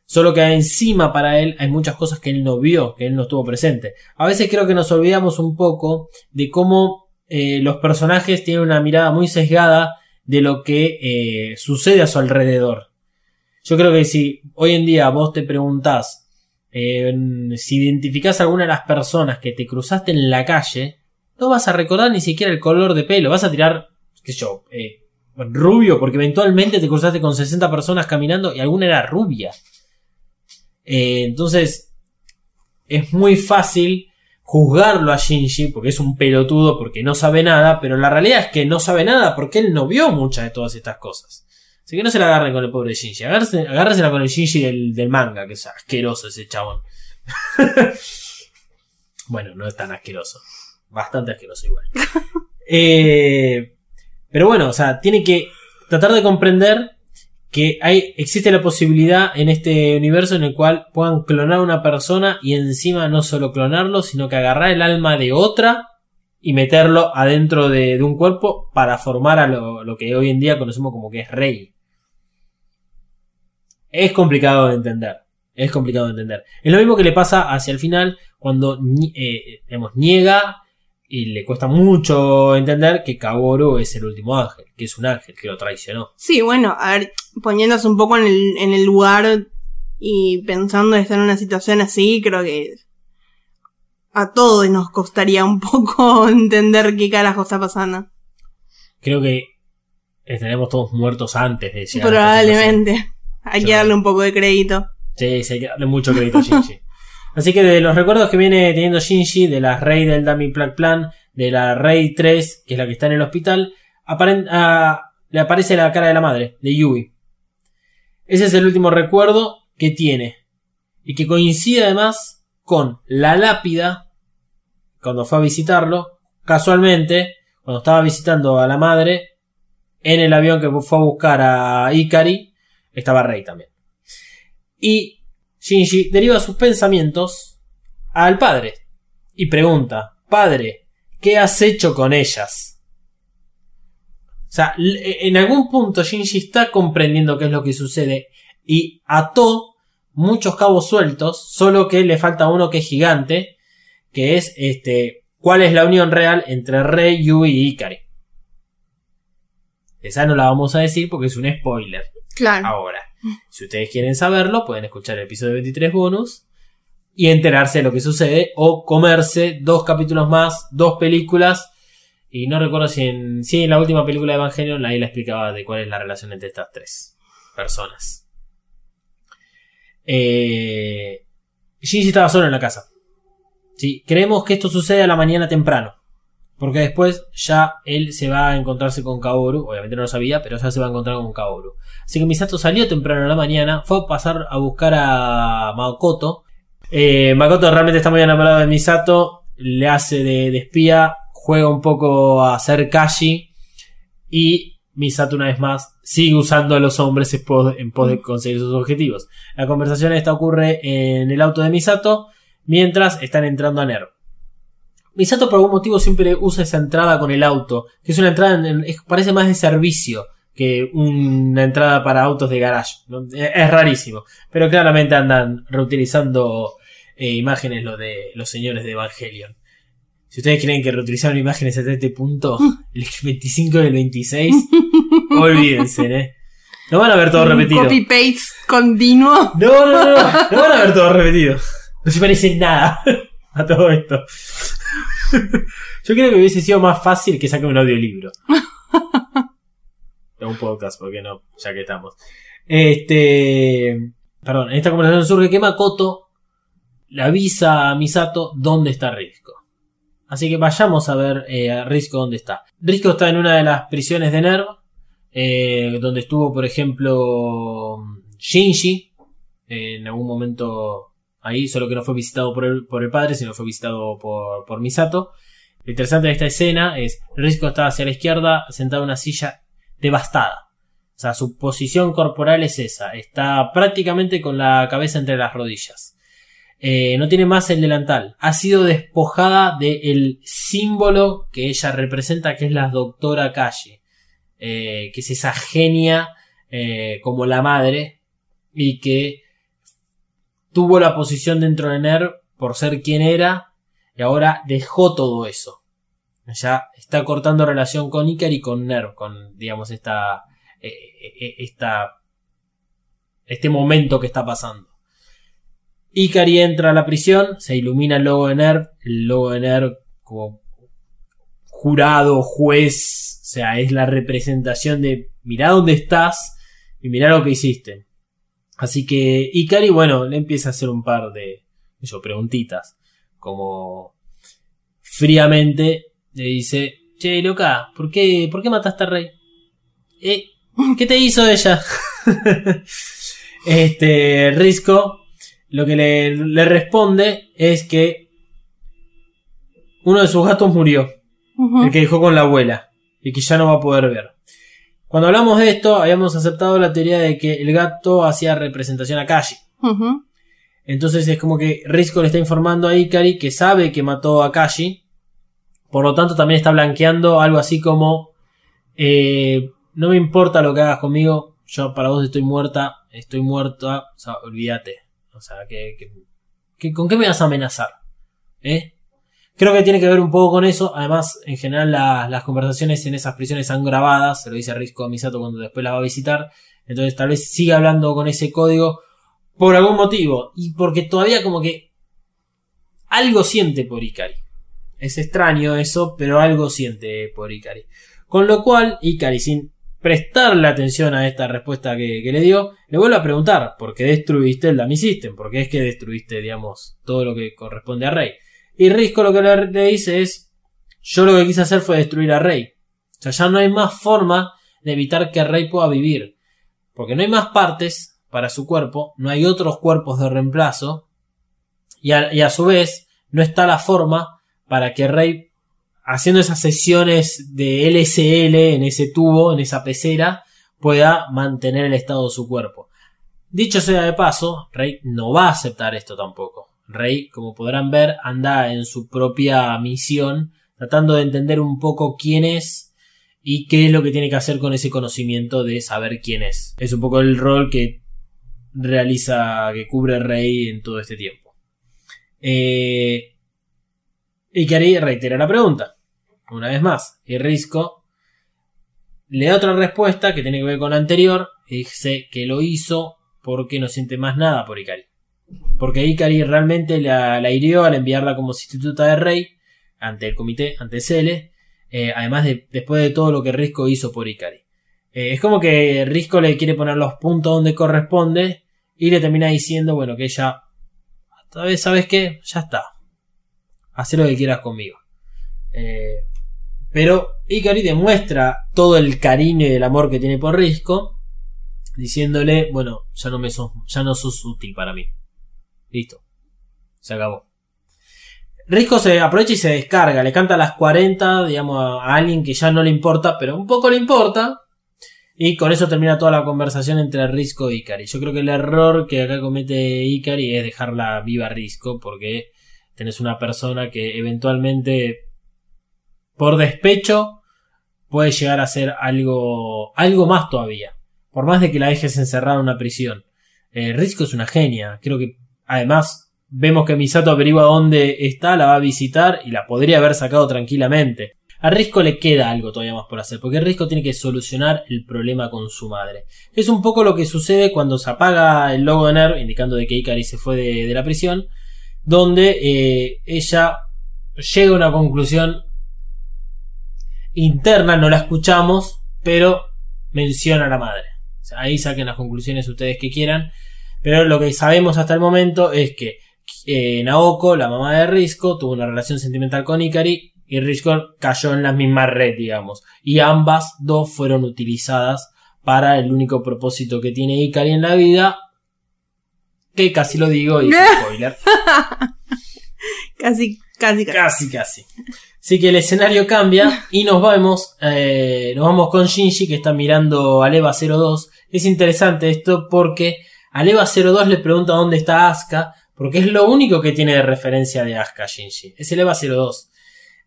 Solo que encima para él hay muchas cosas que él no vio, que él no estuvo presente. A veces creo que nos olvidamos un poco de cómo eh, los personajes tienen una mirada muy sesgada de lo que eh, sucede a su alrededor. Yo creo que si hoy en día vos te preguntás eh, si identificás a alguna de las personas que te cruzaste en la calle, no vas a recordar ni siquiera el color de pelo, vas a tirar, qué sé yo, eh, rubio, porque eventualmente te cruzaste con 60 personas caminando y alguna era rubia. Eh, entonces, es muy fácil juzgarlo a Shinji porque es un pelotudo, porque no sabe nada, pero la realidad es que no sabe nada porque él no vio muchas de todas estas cosas. Así que no se la agarren con el pobre Shinji, agárresela con el Shinji del, del manga, que es asqueroso ese chabón. bueno, no es tan asqueroso, bastante asqueroso igual. Eh, pero bueno, o sea, tiene que tratar de comprender que hay, existe la posibilidad en este universo en el cual puedan clonar a una persona y encima no solo clonarlo, sino que agarrar el alma de otra y meterlo adentro de, un cuerpo para formar a lo, que hoy en día conocemos como que es rey. Es complicado de entender. Es complicado de entender. Es lo mismo que le pasa hacia el final cuando eh, niega y le cuesta mucho entender que Kaworu es el último ángel, que es un ángel que lo traicionó. Sí, bueno, a ver, poniéndose un poco en el, en el lugar y pensando en estar en una situación así, creo que a todos nos costaría un poco entender qué carajo está pasando. Creo que estaremos todos muertos antes de llegar a. Probablemente. Hay Yo- que darle un poco de crédito. Sí, sí, hay que darle mucho crédito a Shinji. Así que de los recuerdos que viene teniendo Shinji, de la Rey del Dummy Plug Plan, de la Rey 3, que es la que está en el hospital, ah, le aparece la cara de la madre, de Yui. Ese es el último recuerdo que tiene. Y que coincide además con la lápida, cuando fue a visitarlo, casualmente, cuando estaba visitando a la madre, en el avión que fue a buscar a Ikari, estaba Rey también. Y Shinji deriva sus pensamientos al padre y pregunta, padre, ¿qué has hecho con ellas? O sea, l- en algún punto Shinji está comprendiendo qué es lo que sucede y ató muchos cabos sueltos, solo que le falta uno que es gigante, que es este, ¿cuál es la unión real entre Rei, Yui y Ikari? Esa no la vamos a decir porque es un spoiler. Claro. Ahora, si ustedes quieren saberlo, pueden escuchar el episodio 23 bonus y enterarse de lo que sucede o comerse dos capítulos más, dos películas. Y no recuerdo si en, si en la última película de Evangelion ahí la explicaba de cuál es la relación entre estas tres personas. Eh, Shinji estaba solo en la casa. Sí, creemos que esto sucede a la mañana temprano. Porque después ya él se va a encontrarse con Kaoru. Obviamente no lo sabía, pero ya se va a encontrar con Kaoru. Así que Misato salió temprano en la mañana, fue a pasar a buscar a Makoto. Eh, Makoto realmente está muy enamorado de Misato, le hace de, de espía, juega un poco a ser Kashi y Misato una vez más sigue usando a los hombres en pos, de conseguir sus objetivos. La conversación esta ocurre en el auto de Misato mientras están entrando a Nero. Misato por algún motivo siempre usa esa entrada con el auto, que es una entrada, en- en- es- parece más de servicio que una entrada para autos de garage. ¿no? Es es rarísimo, pero claramente andan reutilizando eh, imágenes lo de los señores de Evangelion. Si ustedes creen que reutilizaron imágenes hasta este punto, el 25 del 26, olvídense, ¿eh? No van a ver todo repetido. Copy paste continuo. No, no, no, no. No van a ver todo repetido. No se parece nada a todo esto. Yo creo que hubiese sido más fácil que saque un audiolibro. O un podcast, porque no, ya que estamos. Este. Perdón, en esta conversación surge que Makoto le avisa a Misato dónde está Risco. Así que vayamos a ver eh, a Risco dónde está. Risco está en una de las prisiones de Nerv, eh, donde estuvo, por ejemplo, Shinji, eh, en algún momento ahí, solo que no fue visitado por el, padre, sino fue visitado por, por Misato. Lo interesante de esta escena es, Risco está hacia la izquierda, sentado en una silla devastada. O sea, su posición corporal es esa, está prácticamente con la cabeza entre las rodillas. Eh, no tiene más el delantal. Ha sido despojada del símbolo que ella representa, que es la doctora Calle. Eh, que es esa genia eh, como la madre y que tuvo la posición dentro de NER por ser quien era y ahora dejó todo eso. Ya está cortando relación con Icar y con NER, con digamos esta, esta este momento que está pasando. Ikari entra a la prisión, se ilumina el logo de NERV, el logo de NERV como jurado, juez, o sea, es la representación de mirá dónde estás y mirá lo que hiciste. Así que Ikari, bueno, le empieza a hacer un par de yo, preguntitas, como fríamente le dice, che, loca, ¿por qué, ¿por qué mataste a Rey? ¿Eh? ¿Qué te hizo ella? este, Risco lo que le, le, responde es que uno de sus gatos murió, uh -huh. el que dejó con la abuela, y que ya no va a poder ver. Cuando hablamos de esto, habíamos aceptado la teoría de que el gato hacía representación a Kashi. Uh -huh. Entonces es como que Risco le está informando a Ikari que sabe que mató a Kashi. Por lo tanto, también está blanqueando algo así como: eh, No me importa lo que hagas conmigo, yo para vos estoy muerta, estoy muerta, o sea, olvídate. O sea, que, que, que, ¿con qué me vas a amenazar? ¿Eh? Creo que tiene que ver un poco con eso. Además, en general, la, las conversaciones en esas prisiones son grabadas. Se lo dice Risco a Misato cuando después la va a visitar. Entonces, tal vez siga hablando con ese código por algún motivo. Y porque todavía, como que algo siente por Ikari. Es extraño eso, pero algo siente por Ikari. Con lo cual, Ikari, sin prestarle atención a esta respuesta que, que, le dio, le vuelve a preguntar, ¿por qué destruiste el Dummy System? ¿Por qué es que destruiste, digamos, todo lo que corresponde a Rey? Y Risco lo que le, dice es, yo lo que quise hacer fue destruir a Rey. O sea, ya no hay más forma de evitar que Rey pueda vivir. Porque no hay más partes para su cuerpo, no hay otros cuerpos de reemplazo, y a, y a su vez, no está la forma para que Rey haciendo esas sesiones de LSL en ese tubo, en esa pecera, pueda mantener el estado de su cuerpo. Dicho sea de paso, Rey no va a aceptar esto tampoco. Rey, como podrán ver, anda en su propia misión, tratando de entender un poco quién es y qué es lo que tiene que hacer con ese conocimiento de saber quién es. Es un poco el rol que realiza, que cubre Rey en todo este tiempo. Eh, y Kari reitera la pregunta. Una vez más. Y Risco le da otra respuesta que tiene que ver con la anterior. Y dice que lo hizo porque no siente más nada por Ikari. Porque Ikari realmente la, hirió al enviarla como sustituta de rey ante el comité, ante Cele. Eh, además de después de todo lo que Risco hizo por Ikari. Eh, es como que Risco le quiere poner los puntos donde corresponde y le termina diciendo, bueno, que ella, ¿sabes qué? Ya está haz lo que quieras conmigo. Eh, pero Ikari demuestra todo el cariño y el amor que tiene por Risco, diciéndole, bueno, ya no me sos, ya no sos útil para mí. Listo. Se acabó. Risco se aprovecha y se descarga, le canta a las 40, digamos, a alguien que ya no le importa, pero un poco le importa. Y con eso termina toda la conversación entre Risco y Ikari. Yo creo que el error que acá comete Ikari es dejarla viva a Risco, porque tenés una persona que eventualmente por despecho puede llegar a ser algo algo más todavía por más de que la dejes encerrada en una prisión eh, Risco es una genia creo que además vemos que Misato averigua dónde está la va a visitar y la podría haber sacado tranquilamente A Risco le queda algo todavía más por hacer, porque Risco tiene que solucionar el problema con su madre. Es un poco lo que sucede cuando se apaga el logo de NERV, indicando de que Ikari se fue de, la prisión, donde eh, ella llega a una conclusión interna, no la escuchamos, pero menciona a la madre. ahí saquen las conclusiones ustedes que quieran. Pero lo que sabemos hasta el momento es que eh, Naoko, la mamá de Risco, tuvo una relación sentimental con Ikari y Risco cayó en la misma red, digamos. Y ambas dos fueron utilizadas para el único propósito que tiene Ikari en la vida. Que casi lo digo y es spoiler. casi, casi, casi. Casi, Así que el escenario cambia y nos vamos, eh, nos vamos con Shinji que está mirando a Leva 02. Es interesante esto porque a Leva 02 le pregunta dónde está Asuka, porque es lo único que tiene de referencia de Asuka Shinji. Es el Eva 02.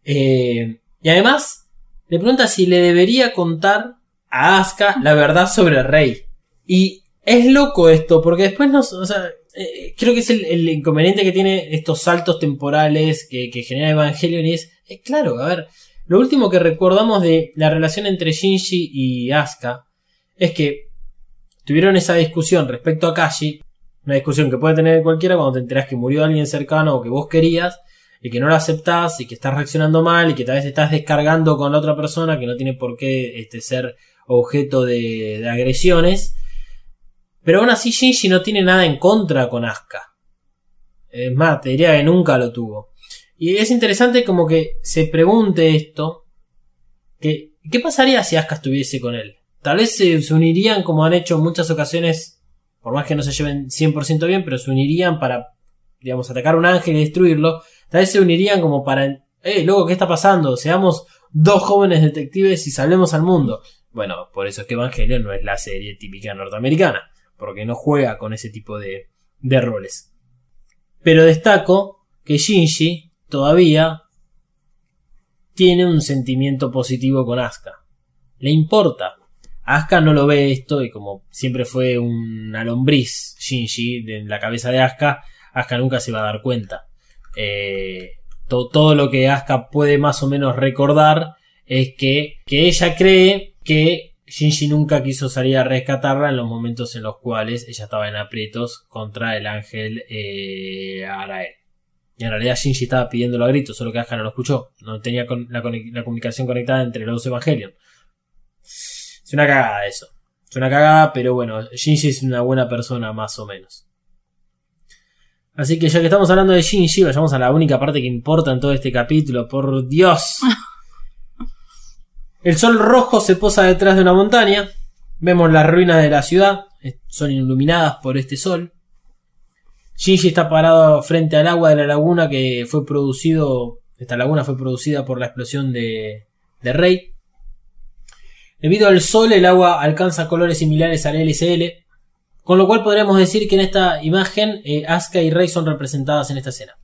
Eh, y además le pregunta si le debería contar a Asuka la verdad sobre el rey. Y es loco esto, porque después nos, o sea, eh, creo que es el, inconveniente que tiene estos saltos temporales que, genera Evangelion y es, es, claro, a ver, lo último que recordamos de la relación entre Shinji y Asuka es que tuvieron esa discusión respecto a Kashi, una discusión que puede tener cualquiera cuando te enteras que murió alguien cercano o que vos querías y que no lo aceptás y que estás reaccionando mal y que tal vez estás descargando con la otra persona que no tiene por qué este, ser objeto de, agresiones pero aún así Shinji no tiene nada en contra con Asuka. Es más, te diría que nunca lo tuvo. Y es interesante como que se pregunte esto. ¿Qué pasaría si Asuka estuviese con él? Tal vez se, unirían como han hecho en muchas ocasiones, por más que no se lleven 100% bien, pero se unirían para, digamos, atacar a un ángel y destruirlo. Tal vez se unirían como para, eh, loco, ¿qué está pasando? Seamos dos jóvenes detectives y salvemos al mundo. Bueno, por eso es que Evangelion no es la serie típica norteamericana porque no juega con ese tipo de, de roles. Pero destaco que Shinji todavía tiene un sentimiento positivo con Asuka. Le importa. Asuka no lo ve esto y como siempre fue una lombriz Shinji en la cabeza de Asuka, Asuka nunca se va a dar cuenta. Eh, todo lo que Asuka puede más o menos recordar es que, que ella cree que Shinji nunca quiso salir a rescatarla en los momentos en los cuales ella estaba en aprietos contra el ángel eh, Arael. Y en realidad Shinji estaba pidiéndolo a gritos, solo que Asuka no lo escuchó. No tenía la, comunicación conectada entre los dos evangelios. Es una cagada eso. Es una cagada, pero bueno, Shinji es una buena persona más o menos. Así que ya que estamos hablando de Shinji, vayamos a la única parte que importa en todo este capítulo. Por Dios. El sol rojo se posa detrás de una montaña. Vemos las ruinas de la ciudad. Son iluminadas por este sol. Shinji está parado frente al agua de la laguna que fue producido. Esta laguna fue producida por la explosión de, de Rey. Debido al sol, el agua alcanza colores similares al LSL. Con lo cual podríamos decir que en esta imagen eh, Asuka y Rey son representadas en esta escena.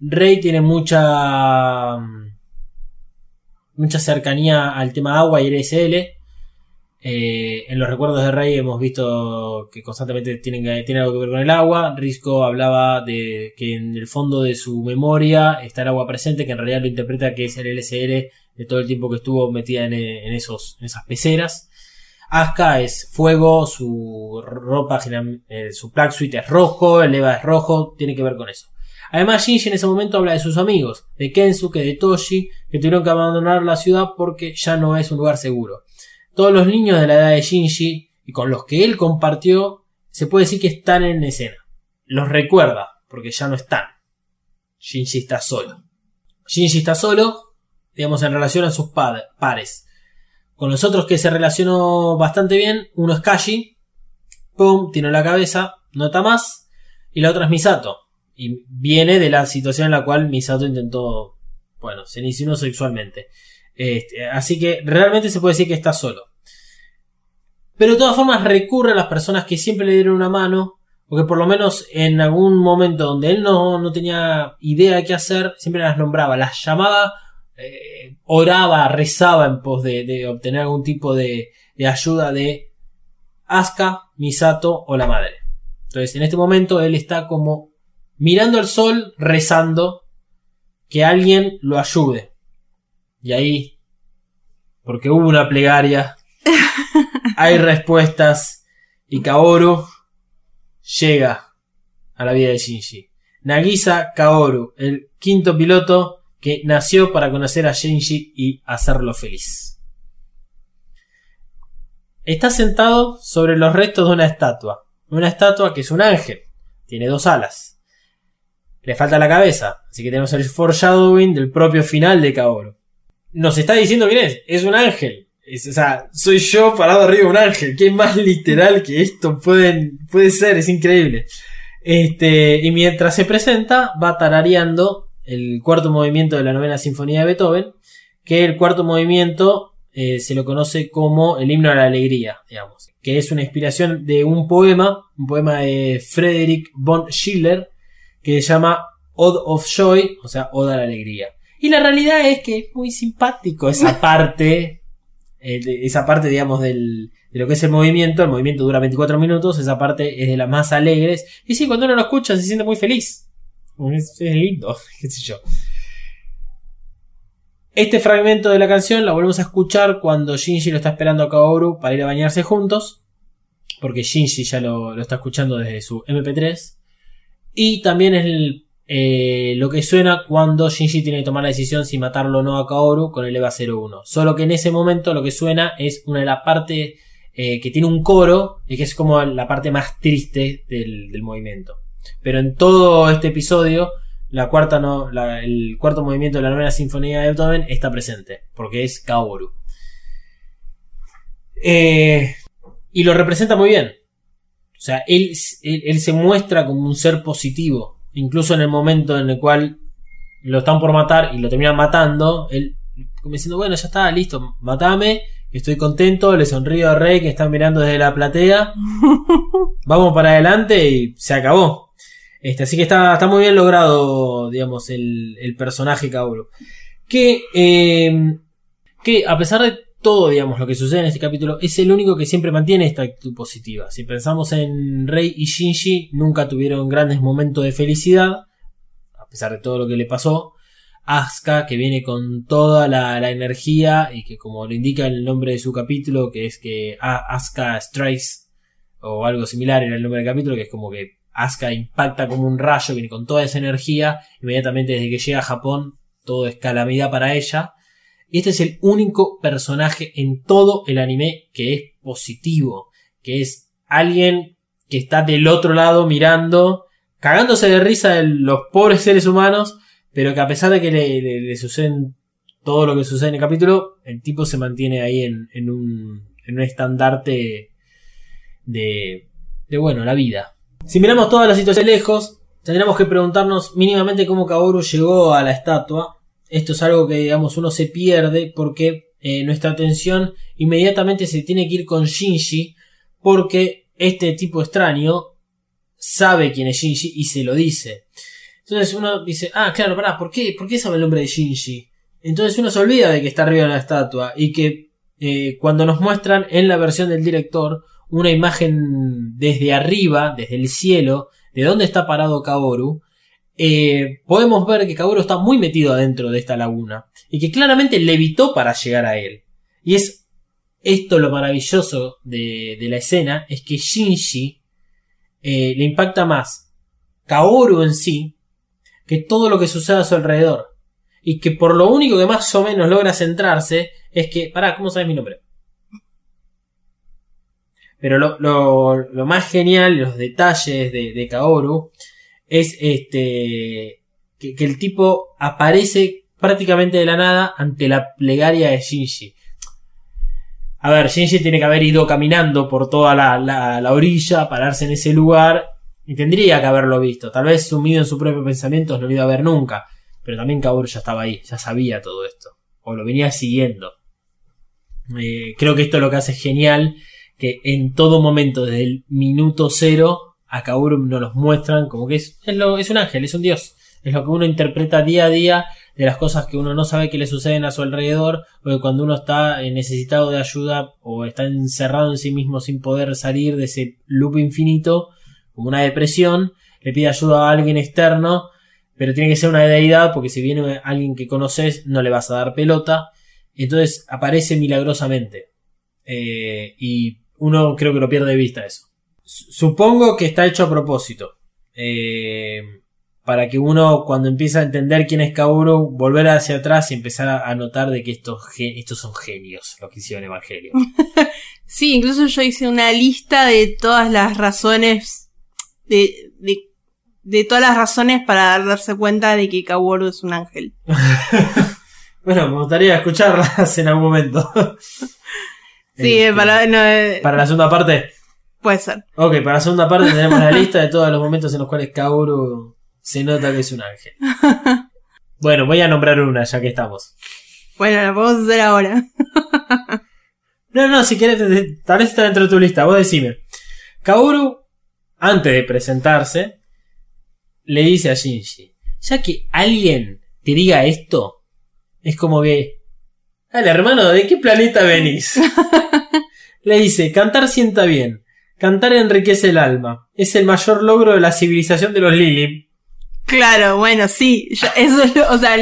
Rey tiene mucha mucha cercanía al tema agua y LSL. Eh, en los recuerdos de Rey hemos visto que constantemente tienen, tiene algo que ver con el agua. Risco hablaba de que en el fondo de su memoria está el agua presente, que en realidad lo interpreta que es el LSL de todo el tiempo que estuvo metida en, esos, en esas peceras. Asuka es fuego, su ropa, eh, su black suite es rojo, el Eva es rojo, tiene que ver con eso. Además, Shinji en ese momento habla de sus amigos, de Kensuke, de Toshi, que tuvieron que abandonar la ciudad porque ya no es un lugar seguro. Todos los niños de la edad de Shinji y con los que él compartió, se puede decir que están en escena. Los recuerda, porque ya no están. Shinji está solo. Shinji está solo, digamos, en relación a sus pares. Con los otros que se relacionó bastante bien, uno es Kashi, pum, tiene la cabeza, nota más, y la otra es Misato, y viene de la situación en la cual Misato intentó, bueno, se inició sexualmente. Este, así que realmente se puede decir que está solo. Pero de todas formas recurre a las personas que siempre le dieron una mano, o que por lo menos en algún momento donde él no, no tenía idea de qué hacer, siempre las nombraba, las llamaba, eh, oraba, rezaba en pos de, de obtener algún tipo de, de ayuda de Asuka, Misato o la madre. Entonces en este momento él está como mirando al sol, rezando que alguien lo ayude. Y ahí, porque hubo una plegaria, hay respuestas y Kaoru llega a la vida de Shinji. Nagisa Kaoru, el quinto piloto que nació para conocer a Shinji y hacerlo feliz. Está sentado sobre los restos de una estatua. Una estatua que es un ángel. Tiene dos alas. Le falta la cabeza. Así que tenemos el foreshadowing del propio final de Kaoru. Nos está diciendo quién es. Es un ángel. O sea, soy yo parado arriba de un ángel. Qué más literal que esto pueden, puede ser. Es increíble. Este, y mientras se presenta, va tarareando el cuarto movimiento de la novena sinfonía de Beethoven. Que el cuarto movimiento eh, se lo conoce como el himno a la alegría, digamos. Que es una inspiración de un poema, un poema de Frederick von Schiller, que se llama Ode of Joy, o sea, Oda a la Alegría. Y la realidad es que es muy simpático esa parte, eh, esa parte, digamos, del, de lo que es el movimiento. El movimiento dura 24 minutos, esa parte es de las más alegres. Y sí, cuando uno lo escucha se siente muy feliz. Es, es lindo, qué sé yo. Este fragmento de la canción la volvemos a escuchar cuando Shinji lo está esperando a Kaoru para ir a bañarse juntos. Porque Shinji ya lo, lo está escuchando desde su MP3. Y también es el, eh, lo que suena cuando Shinji tiene que tomar la decisión si matarlo o no a Kaoru con el EVA 01. Solo que en ese momento lo que suena es una de las partes eh, que tiene un coro y que es como la parte más triste del, del movimiento. Pero en todo este episodio, la cuarta no, la- el cuarto movimiento de la novena sinfonía de Beethoven está presente, porque es Kaoru. Eh, y lo representa muy bien. O sea, él, él, él se muestra como un ser positivo. Incluso en el momento en el cual lo están por matar y lo terminan matando, él como diciendo, bueno, ya está, listo, matame, estoy contento, le sonrío a Rey que está mirando desde la platea, vamos para adelante y se acabó. Este, así que está, está muy bien logrado, digamos, el, el personaje Kaoru. Que, eh, que a pesar de todo, digamos, lo que sucede en este capítulo, es el único que siempre mantiene esta actitud positiva. Si pensamos en Rei y Shinji, nunca tuvieron grandes momentos de felicidad, a pesar de todo lo que le pasó. Asuka, que viene con toda la, la energía y que como lo indica el nombre de su capítulo, que es que A- Asuka Strikes o algo similar era el nombre del capítulo, que es como que Asuka impacta como un rayo, viene con toda esa energía, inmediatamente desde que llega a Japón, todo es calamidad para ella. Este es el único personaje en todo el anime que es positivo, que es alguien que está del otro lado mirando, cagándose de risa de los pobres seres humanos, pero que a pesar de que le, suceden todo lo que sucede en el capítulo, el tipo se mantiene ahí en, un, en un estandarte de, bueno, la vida. Si miramos toda la situación lejos, tendremos que preguntarnos mínimamente cómo Kaoru llegó a la estatua. Esto es algo que, digamos, uno se pierde porque eh, nuestra atención inmediatamente se tiene que ir con Shinji porque este tipo extraño sabe quién es Shinji y se lo dice. Entonces uno dice, ah, claro, pará, ¿por qué? ¿Por qué sabe el nombre de Shinji? Entonces uno se olvida de que está arriba de la estatua y que eh, cuando nos muestran en la versión del director una imagen desde arriba, desde el cielo, de dónde está parado Kaoru, eh, podemos ver que Kaoru está muy metido adentro de esta laguna y que claramente levitó para llegar a él. Y es esto lo maravilloso de, la escena, es que Shinji eh, le impacta más Kaoru en sí que todo lo que sucede a su alrededor. Y que por lo único que más o menos logra centrarse es que, pará, ¿cómo sabes mi nombre? Pero lo, más genial, los detalles de, de Kaoru, es este que, el tipo aparece prácticamente de la nada ante la plegaria de Shinji. A ver, Shinji tiene que haber ido caminando por toda la orilla, pararse en ese lugar, y tendría que haberlo visto. Tal vez sumido en sus propios pensamientos no lo iba a ver nunca. Pero también Kaoru ya estaba ahí, ya sabía todo esto. O lo venía siguiendo. Eh, creo que esto es lo que hace genial. Que en todo momento, desde el minuto cero, a Kaoru nos los muestran como que es, es, lo, es un ángel, es un dios. Es lo que uno interpreta día a día de las cosas que uno no sabe que le suceden a su alrededor. O cuando uno está eh, necesitado de ayuda o está encerrado en sí mismo sin poder salir de ese loop infinito, como una depresión, le pide ayuda a alguien externo pero tiene que ser una deidad porque si viene alguien que conoces no le vas a dar pelota. Entonces aparece milagrosamente. Eh, y uno creo que lo pierde de vista eso. Supongo que está hecho a propósito. Eh, para que uno cuando empieza a entender quién es Kaoru, volver hacia atrás y empezar a notar de que estos, estos son genios los que hicieron Evangelio. sí, incluso yo hice una lista de todas las razones, de, de, todas las razones para darse cuenta de que Kaoru es un ángel. bueno, me gustaría escucharlas en algún momento. sí, este, para, eh, para la segunda parte. Puede ser. Ok, para la segunda parte tenemos la lista de todos los momentos en los cuales Kaoru se nota que es un ángel. bueno, voy a nombrar una ya que estamos. Bueno, la podemos hacer ahora. no, no, si quieres, tal vez está dentro de tu lista. Vos decime. Kaoru, antes de presentarse, le dice a Shinji: Ya que alguien te diga esto, es como que. Dale, hermano, ¿de qué planeta venís? le dice: Cantar sienta bien. Cantar enriquece el alma. Es el mayor logro de la civilización de los Lili. Claro, bueno, sí. eso es, o sea,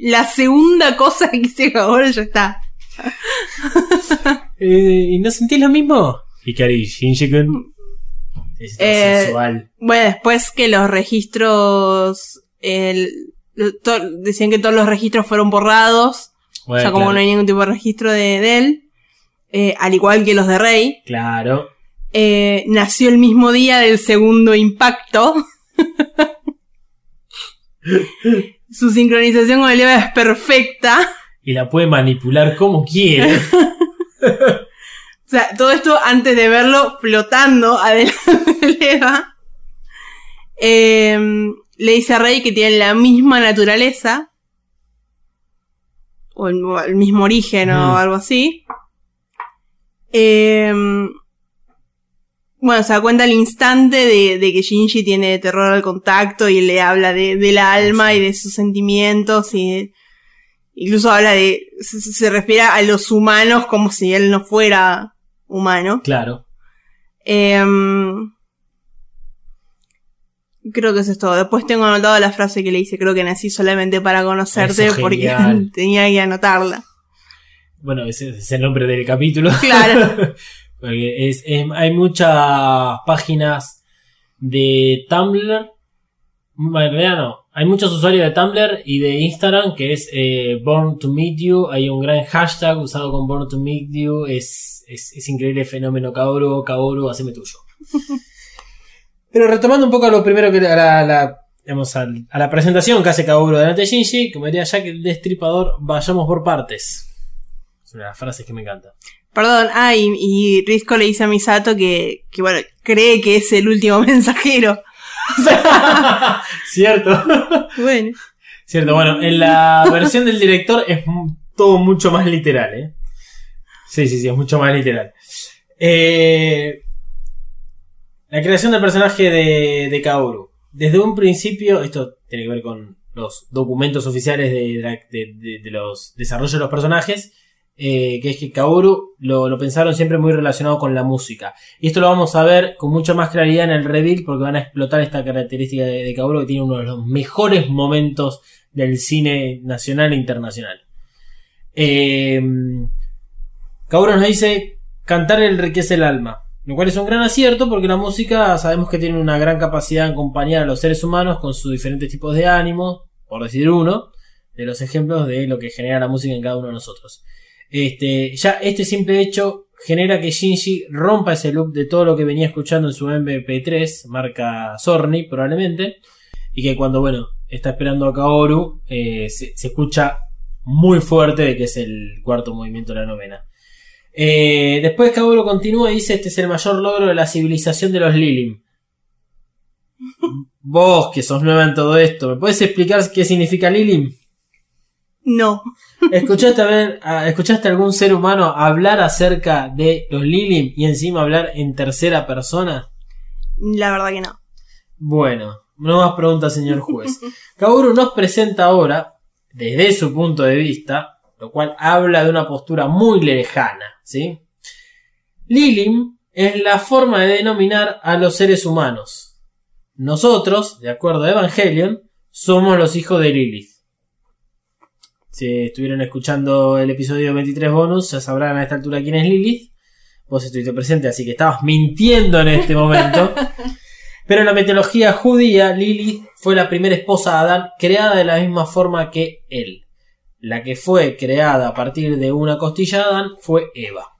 la segunda cosa que hice ahora ya está. Eh, ¿Y no sentís lo mismo? Hikari Shinji-kun. Es eh, sensual. Bueno, después que los registros. El, decían que todos los registros fueron borrados. O sea, como no hay ningún tipo de registro de, él. Eh, al igual que los de Rey. Claro. nació el mismo día del segundo impacto. Su sincronización con el Eva es perfecta. Y la puede manipular como quiere. o sea, todo esto antes de verlo flotando adelante del Eva. Em, le dice a Rey que tiene la misma naturaleza. O el, mismo origen o algo así. Eh, bueno, se da cuenta al instante de, que Shinji tiene terror al contacto y le habla de, del alma y de sus sentimientos y incluso habla de, se, refiere a los humanos como si él no fuera humano. Claro. Em, creo que eso es todo. Después tengo anotado la frase que le hice, creo que nací solamente para conocerte porque tenía que anotarla. Bueno, ese es el nombre del capítulo. Claro. Porque es, hay muchas páginas de Tumblr. En realidad no. Hay muchos usuarios de Tumblr y de Instagram que es eh, Born to Meet You. Hay un gran hashtag usado con Born to Meet You. Es, es, increíble el fenómeno Kaoru, Kaoru, haceme tuyo. Pero retomando un poco a lo primero que a la, la, a la presentación que hace Kaoru delante de Shinji, como diría Jack el destripador, vayamos por partes. Es una de las frases que me encanta. Perdón, ah, y, y Risco le dice a Misato que, que, bueno, cree que es el último mensajero. Cierto. Bueno. Cierto, bueno, en la versión del director es todo mucho más literal, ¿eh? Sí, sí, sí, es mucho más literal. Eh, la creación del personaje de, de Kaoru. Desde un principio, esto tiene que ver con los documentos oficiales de, de, los desarrollos de los personajes eh, que es que Kaoru lo, pensaron siempre muy relacionado con la música. Y esto lo vamos a ver con mucha más claridad en el reveal porque van a explotar esta característica de, de Kaoru que tiene uno de los mejores momentos del cine nacional e internacional. Eh, Kaoru nos dice, cantar enriquece el alma. Lo cual es un gran acierto porque la música sabemos que tiene una gran capacidad de acompañar a los seres humanos con sus diferentes tipos de ánimo, por decir uno, de los ejemplos de lo que genera la música en cada uno de nosotros. Este, ya este simple hecho genera que Shinji rompa ese loop de todo lo que venía escuchando en su MP3, marca Sorny probablemente, y que cuando, bueno, está esperando a Kaoru, eh, se, escucha muy fuerte de que es el cuarto movimiento de la novena. Eh, después Kaoru continúa y dice, este es el mayor logro de la civilización de los Lilim. Vos, que sos nueva en todo esto, ¿me puedes explicar qué significa Lilim? No. ¿Escuchaste, ¿Escuchaste algún ser humano hablar acerca de los Lilim y encima hablar en tercera persona? La verdad que no. Bueno, no más preguntas, señor juez. Kaoru nos presenta ahora, desde su punto de vista, lo cual habla de una postura muy lejana, ¿sí? Lilim es la forma de denominar a los seres humanos. Nosotros, de acuerdo a Evangelion, somos los hijos de Lilith. Si estuvieron escuchando el episodio 23 bonus, ya sabrán a esta altura quién es Lilith. Vos estuviste presente, así que estabas mintiendo en este momento. Pero en la mitología judía, Lilith fue la primera esposa de Adán, creada de la misma forma que él. La que fue creada a partir de una costilla de Adán fue Eva.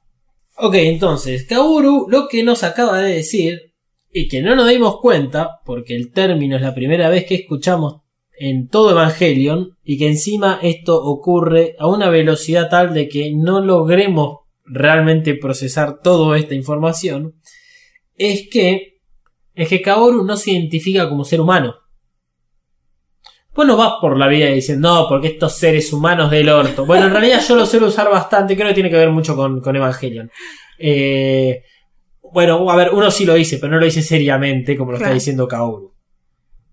Ok, entonces, Kaoru lo que nos acaba de decir, y que no nos dimos cuenta, porque el término es la primera vez que escuchamos en todo Evangelion, y que encima esto ocurre a una velocidad tal de que no logremos realmente procesar toda esta información, es que es que Kaoru no se identifica como ser humano. Vos no vas por la vida diciendo, no, porque estos seres humanos del orto. Bueno, en realidad yo lo suelo usar bastante, creo que tiene que ver mucho con, con Evangelion. Eh, bueno, a ver, uno sí lo dice, pero no lo dice seriamente, como lo está diciendo Kaoru.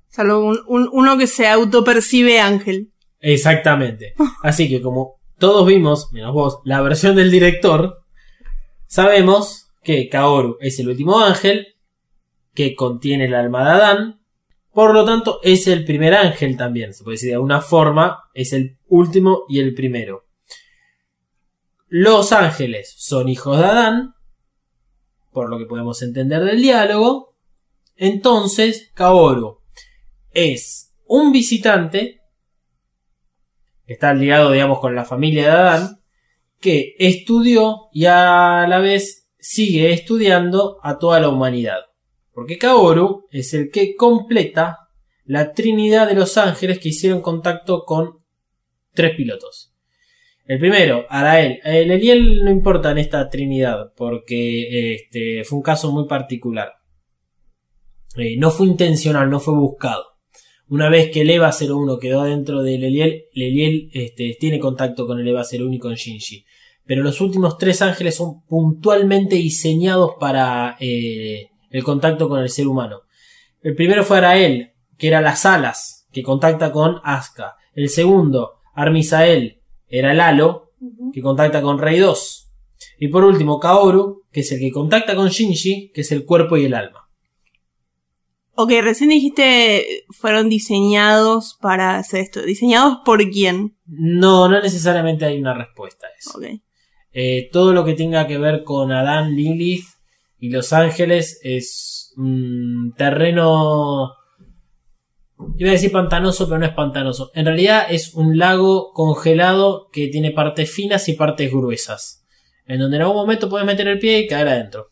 Salvo un- un- uno que se autopercibe ángel. Exactamente. Así que como todos vimos, menos vos, la versión del director, sabemos que Kaoru es el último ángel que contiene el alma de Adán. Por lo tanto, es el primer ángel también. Se puede decir de alguna forma, es el último y el primero. Los ángeles son hijos de Adán, por lo que podemos entender del diálogo. Entonces, Kaoru es un visitante que está ligado, digamos, con la familia de Adán, que estudió y a la vez sigue estudiando a toda la humanidad. Porque Kaoru es el que completa la trinidad de los ángeles que hicieron contacto con tres pilotos. El primero, Arael. El Eliel no importa en esta trinidad, porque este, fue un caso muy particular. Eh, no fue intencional, no fue buscado. Una vez que el EVA 01 quedó dentro del Eliel, el Eliel este, tiene contacto con el EVA 01 y con Shinji. Pero los últimos tres ángeles son puntualmente diseñados para eh, el contacto con el ser humano. El primero fue Arael, que era las alas, que contacta con Asuka. El segundo, Armisael, era el halo, que contacta con Rey 2. Y por último, Kaoru, que es el que contacta con Shinji, que es el cuerpo y el alma. Ok, recién dijiste fueron diseñados para hacer esto. ¿Diseñados por quién? No, no necesariamente hay una respuesta a eso. Ok. Eh, todo lo que tenga que ver con Adán, Lilith y los ángeles es un terreno. Iba a decir pantanoso, pero no es pantanoso. En realidad es un lago congelado que tiene partes finas y partes gruesas. En donde en algún momento puedes meter el pie y caer adentro.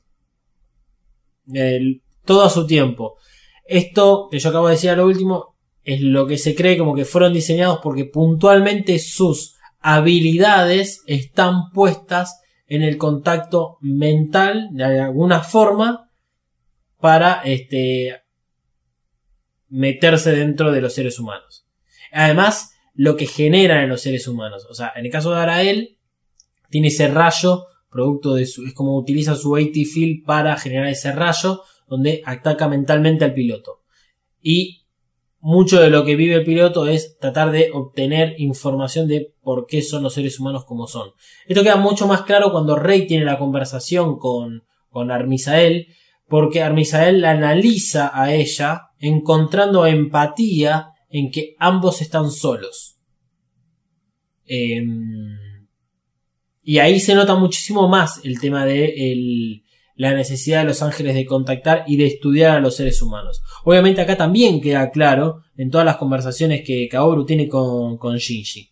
Todo a su tiempo. Esto que yo acabo de decir a lo último es lo que se cree como que fueron diseñados porque puntualmente sus habilidades están puestas en el contacto mental de alguna forma para este meterse dentro de los seres humanos. Además, lo que generan en los seres humanos. O sea, en el caso de Arael, tiene ese rayo, producto de su. es como utiliza su AT field para generar ese rayo, donde ataca mentalmente al piloto. Y mucho de lo que vive el piloto es tratar de obtener información de por qué son los seres humanos como son. Esto queda mucho más claro cuando Rey tiene la conversación con, con Armisael, porque Armisael la analiza a ella encontrando empatía en que ambos están solos. Em, y ahí se nota muchísimo más el tema de el- la necesidad de los ángeles de contactar y de estudiar a los seres humanos. Obviamente acá también queda claro en todas las conversaciones que Kaoru tiene con, con Shinji.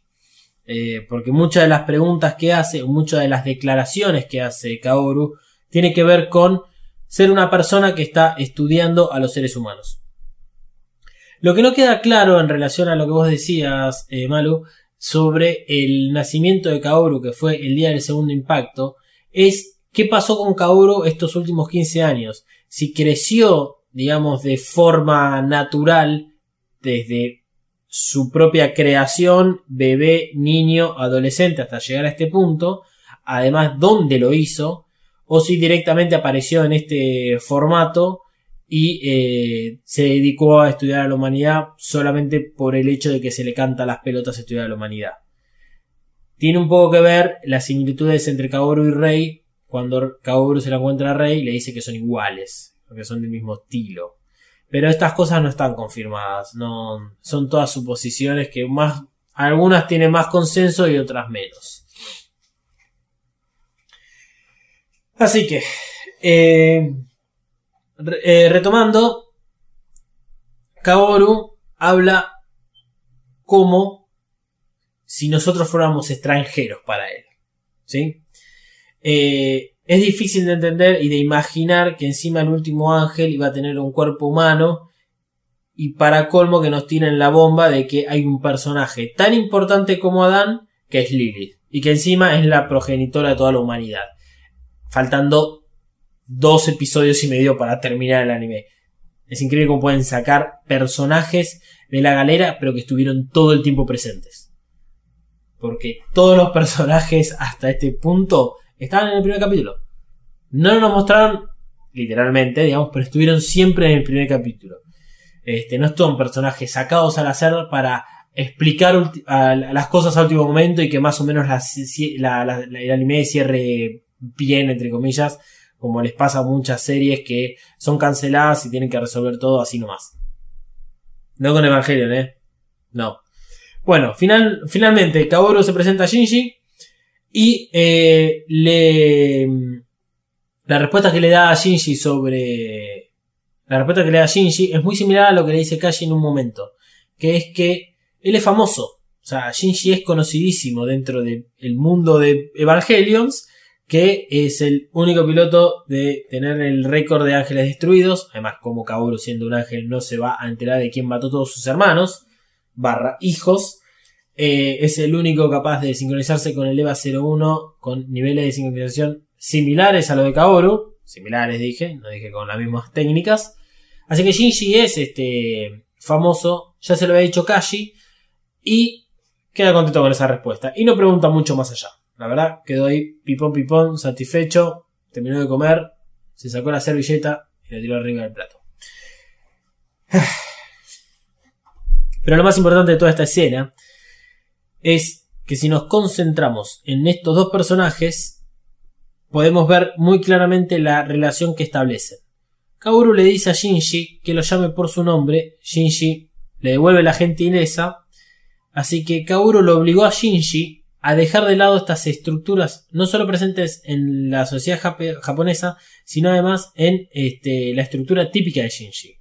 Eh, porque muchas de las preguntas que hace, muchas de las declaraciones que hace Kaoru, tiene que ver con ser una persona que está estudiando a los seres humanos. Lo que no queda claro en relación a lo que vos decías, eh, Malu, sobre el nacimiento de Kaoru, que fue el día del segundo impacto, es qué pasó con Kaoru estos últimos 15 años. Si creció, digamos, de forma natural desde su propia creación, bebé, niño, adolescente, hasta llegar a este punto, además dónde lo hizo, o si directamente apareció en este formato y eh, se dedicó a estudiar a la humanidad solamente por el hecho de que se le canta las pelotas a estudiar a la humanidad. Tiene un poco que ver las similitudes entre Kaoru y Rey, cuando Kaoru se la encuentra a Rey le dice que son iguales, que son del mismo estilo. Pero estas cosas no están confirmadas, no son todas suposiciones que más algunas tienen más consenso y otras menos. Así que, eh, eh, retomando, Kaoru habla como si nosotros fuéramos extranjeros para él. ¿Sí? Eh, es difícil de entender y de imaginar que encima el último ángel iba a tener un cuerpo humano y para colmo que nos tienen la bomba de que hay un personaje tan importante como Adán que es Lilith y que encima es la progenitora de toda la humanidad. Faltando dos episodios y medio para terminar el anime. Es increíble cómo pueden sacar personajes de la galera pero que estuvieron todo el tiempo presentes. Porque todos los personajes hasta este punto estaban en el primer capítulo. No nos mostraron literalmente, digamos, pero estuvieron siempre en el primer capítulo. Este, no son personajes sacados al hacer para explicar las cosas a último momento y que más o menos la- la- la- el anime cierre bien, entre comillas, como les pasa a muchas series que son canceladas y tienen que resolver todo así nomás. No con Evangelion, ¿eh? No. Bueno, final, finalmente Kaoru se presenta a Shinji y eh. La respuesta que le da a Shinji sobre... La respuesta que le da a Shinji es muy similar a lo que le dice Kashi en un momento. Que es que él es famoso. O sea, Shinji es conocidísimo dentro del mundo de Evangelions. Que es el único piloto de tener el récord de ángeles destruidos. Además, como Kaoru siendo un ángel no se va a enterar de quién mató a todos sus hermanos. Barra hijos. Eh, es el único capaz de sincronizarse con el EVA 01 con niveles de sincronización similares a lo de Kaoru. Similares dije, no dije con las mismas técnicas. Así que Shinji es este famoso, ya se lo había dicho Kashi y queda contento con esa respuesta. Y no pregunta mucho más allá. La verdad, quedó ahí pipón pipón, satisfecho, terminó de comer, se sacó la servilleta y la tiró arriba del plato. Pero lo más importante de toda esta escena es que si nos concentramos en estos dos personajes, podemos ver muy claramente la relación que establecen. Kaoru le dice a Shinji que lo llame por su nombre, Shinji le devuelve la gentileza, así que Kaoru lo obligó a Shinji a dejar de lado estas estructuras no solo presentes en la sociedad japonesa, sino además en este, la estructura típica de Shinji.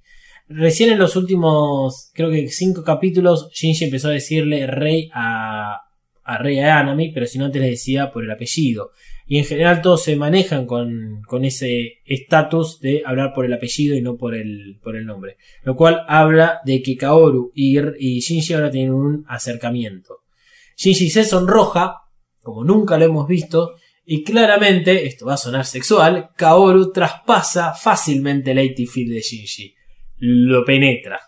Recién en los últimos, creo que cinco capítulos, Shinji empezó a decirle rey a, a Rey Ayanami, pero si no antes le decía por el apellido. Y en general todos se manejan con, con ese estatus de hablar por el apellido y no por el, por el nombre. Lo cual habla de que Kaoru y, y Shinji ahora tienen un acercamiento. Shinji se sonroja, como nunca lo hemos visto, y claramente, esto va a sonar sexual, Kaoru traspasa fácilmente el 80 feet de Shinji. Lo penetra.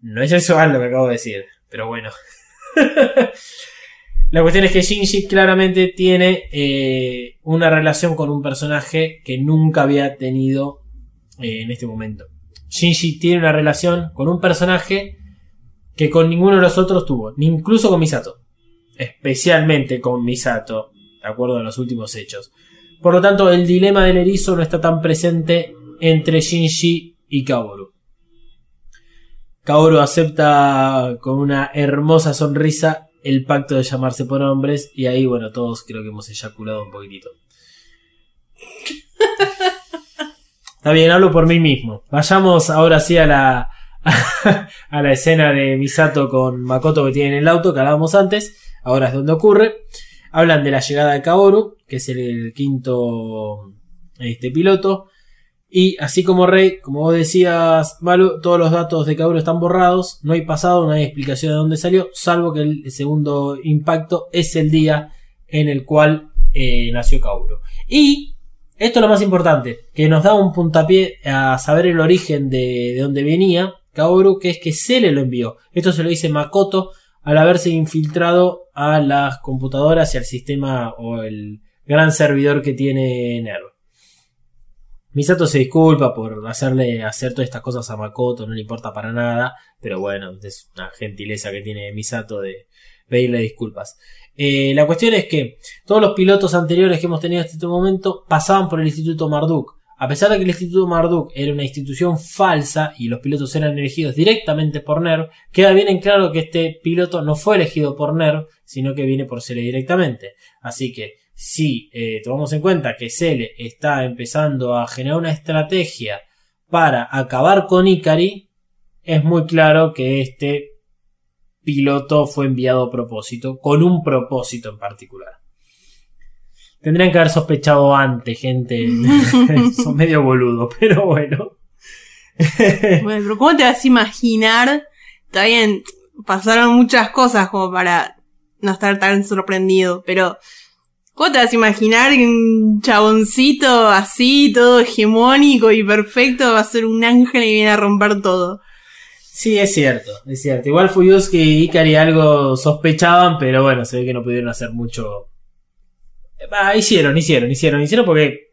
No es sexual lo que acabo de decir, pero bueno. La cuestión es que Shinji claramente tiene eh, una relación con un personaje que nunca había tenido eh, en este momento. Shinji tiene una relación con un personaje que con ninguno de los otros tuvo, ni incluso con Misato. Especialmente con Misato, de acuerdo a los últimos hechos. Por lo tanto, el dilema del erizo no está tan presente entre Shinji y Kaoru. Kaoru acepta con una hermosa sonrisa el pacto de llamarse por hombres y ahí, bueno, todos creo que hemos eyaculado un poquitito. Está bien, hablo por mí mismo. Vayamos ahora sí a la, a la escena de Misato con Makoto que tiene en el auto que hablábamos antes. Ahora es donde ocurre. Hablan de la llegada de Kaoru, que es el, el quinto este, piloto. Y así como Rey, como vos decías, Malu, todos los datos de Kaoru están borrados. No hay pasado, no hay explicación de dónde salió. Salvo que el segundo impacto es el día en el cual eh, nació Kaoru. Y esto es lo más importante, que nos da un puntapié a saber el origen de, de dónde venía Kaoru, que es que se le lo envió. Esto se lo dice Makoto al haberse infiltrado a las computadoras y al sistema o el gran servidor que tiene NERV. Misato se disculpa por hacerle hacer todas estas cosas a Makoto, no le importa para nada, pero bueno, es una gentileza que tiene Misato de pedirle disculpas. Eh, la cuestión es que todos los pilotos anteriores que hemos tenido hasta este momento pasaban por el Instituto Marduk. A pesar de que el Instituto Marduk era una institución falsa y los pilotos eran elegidos directamente por NERV, queda bien en claro que este piloto no fue elegido por NERV, sino que viene por Cele directamente. Así que si eh, tomamos en cuenta que Cele está empezando a generar una estrategia para acabar con Ikari, es muy claro que este piloto fue enviado a propósito, con un propósito en particular. Tendrían que haber sospechado antes, gente. Son medio boludos, pero bueno. bueno, pero ¿cómo te vas a imaginar? Está bien, pasaron muchas cosas como para no estar tan sorprendido, pero ¿cómo te vas a imaginar que un chaboncito así, todo hegemónico y perfecto, va a ser un ángel y viene a romper todo? Sí, es cierto, es cierto. Igual Fuyuski y Ikari algo sospechaban, pero bueno, se ve que no pudieron hacer mucho Ah, hicieron, hicieron, hicieron, hicieron porque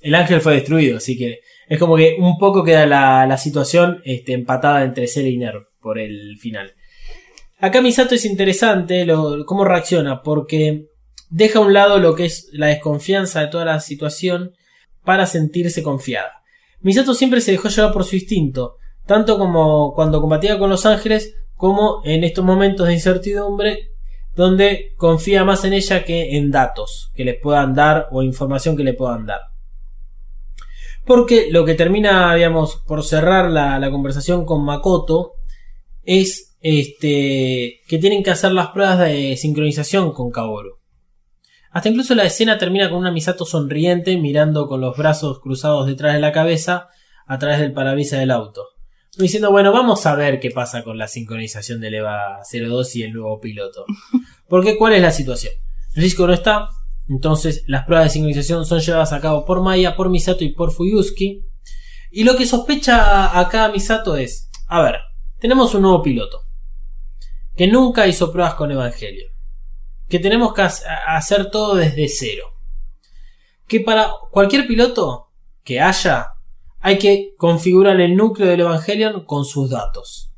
el ángel fue destruido, así que es como que un poco queda la, situación este, empatada entre Cell y Nerv por el final. Acá Misato es interesante cómo reacciona, porque deja a un lado lo que es la desconfianza de toda la situación para sentirse confiada. Misato siempre se dejó llevar por su instinto, tanto como cuando combatía con los ángeles, como en estos momentos de incertidumbre donde confía más en ella que en datos que les puedan dar o información que le puedan dar. Porque lo que termina, digamos, por cerrar la, conversación con Makoto es este, que tienen que hacer las pruebas de sincronización con Kaoru. Hasta incluso la escena termina con una Misato sonriente mirando con los brazos cruzados detrás de la cabeza a través del parabrisas del auto. Diciendo, bueno, vamos a ver qué pasa con la sincronización del EVA 02 y el nuevo piloto. Porque, ¿cuál es la situación? El disco no está, entonces las pruebas de sincronización son llevadas a cabo por Maya, por Misato y por Fuyuski. Y lo que sospecha acá Misato es, a ver, tenemos un nuevo piloto que nunca hizo pruebas con Evangelio, que tenemos que hacer todo desde cero, que para cualquier piloto que haya hay que configurar el núcleo del Evangelion con sus datos.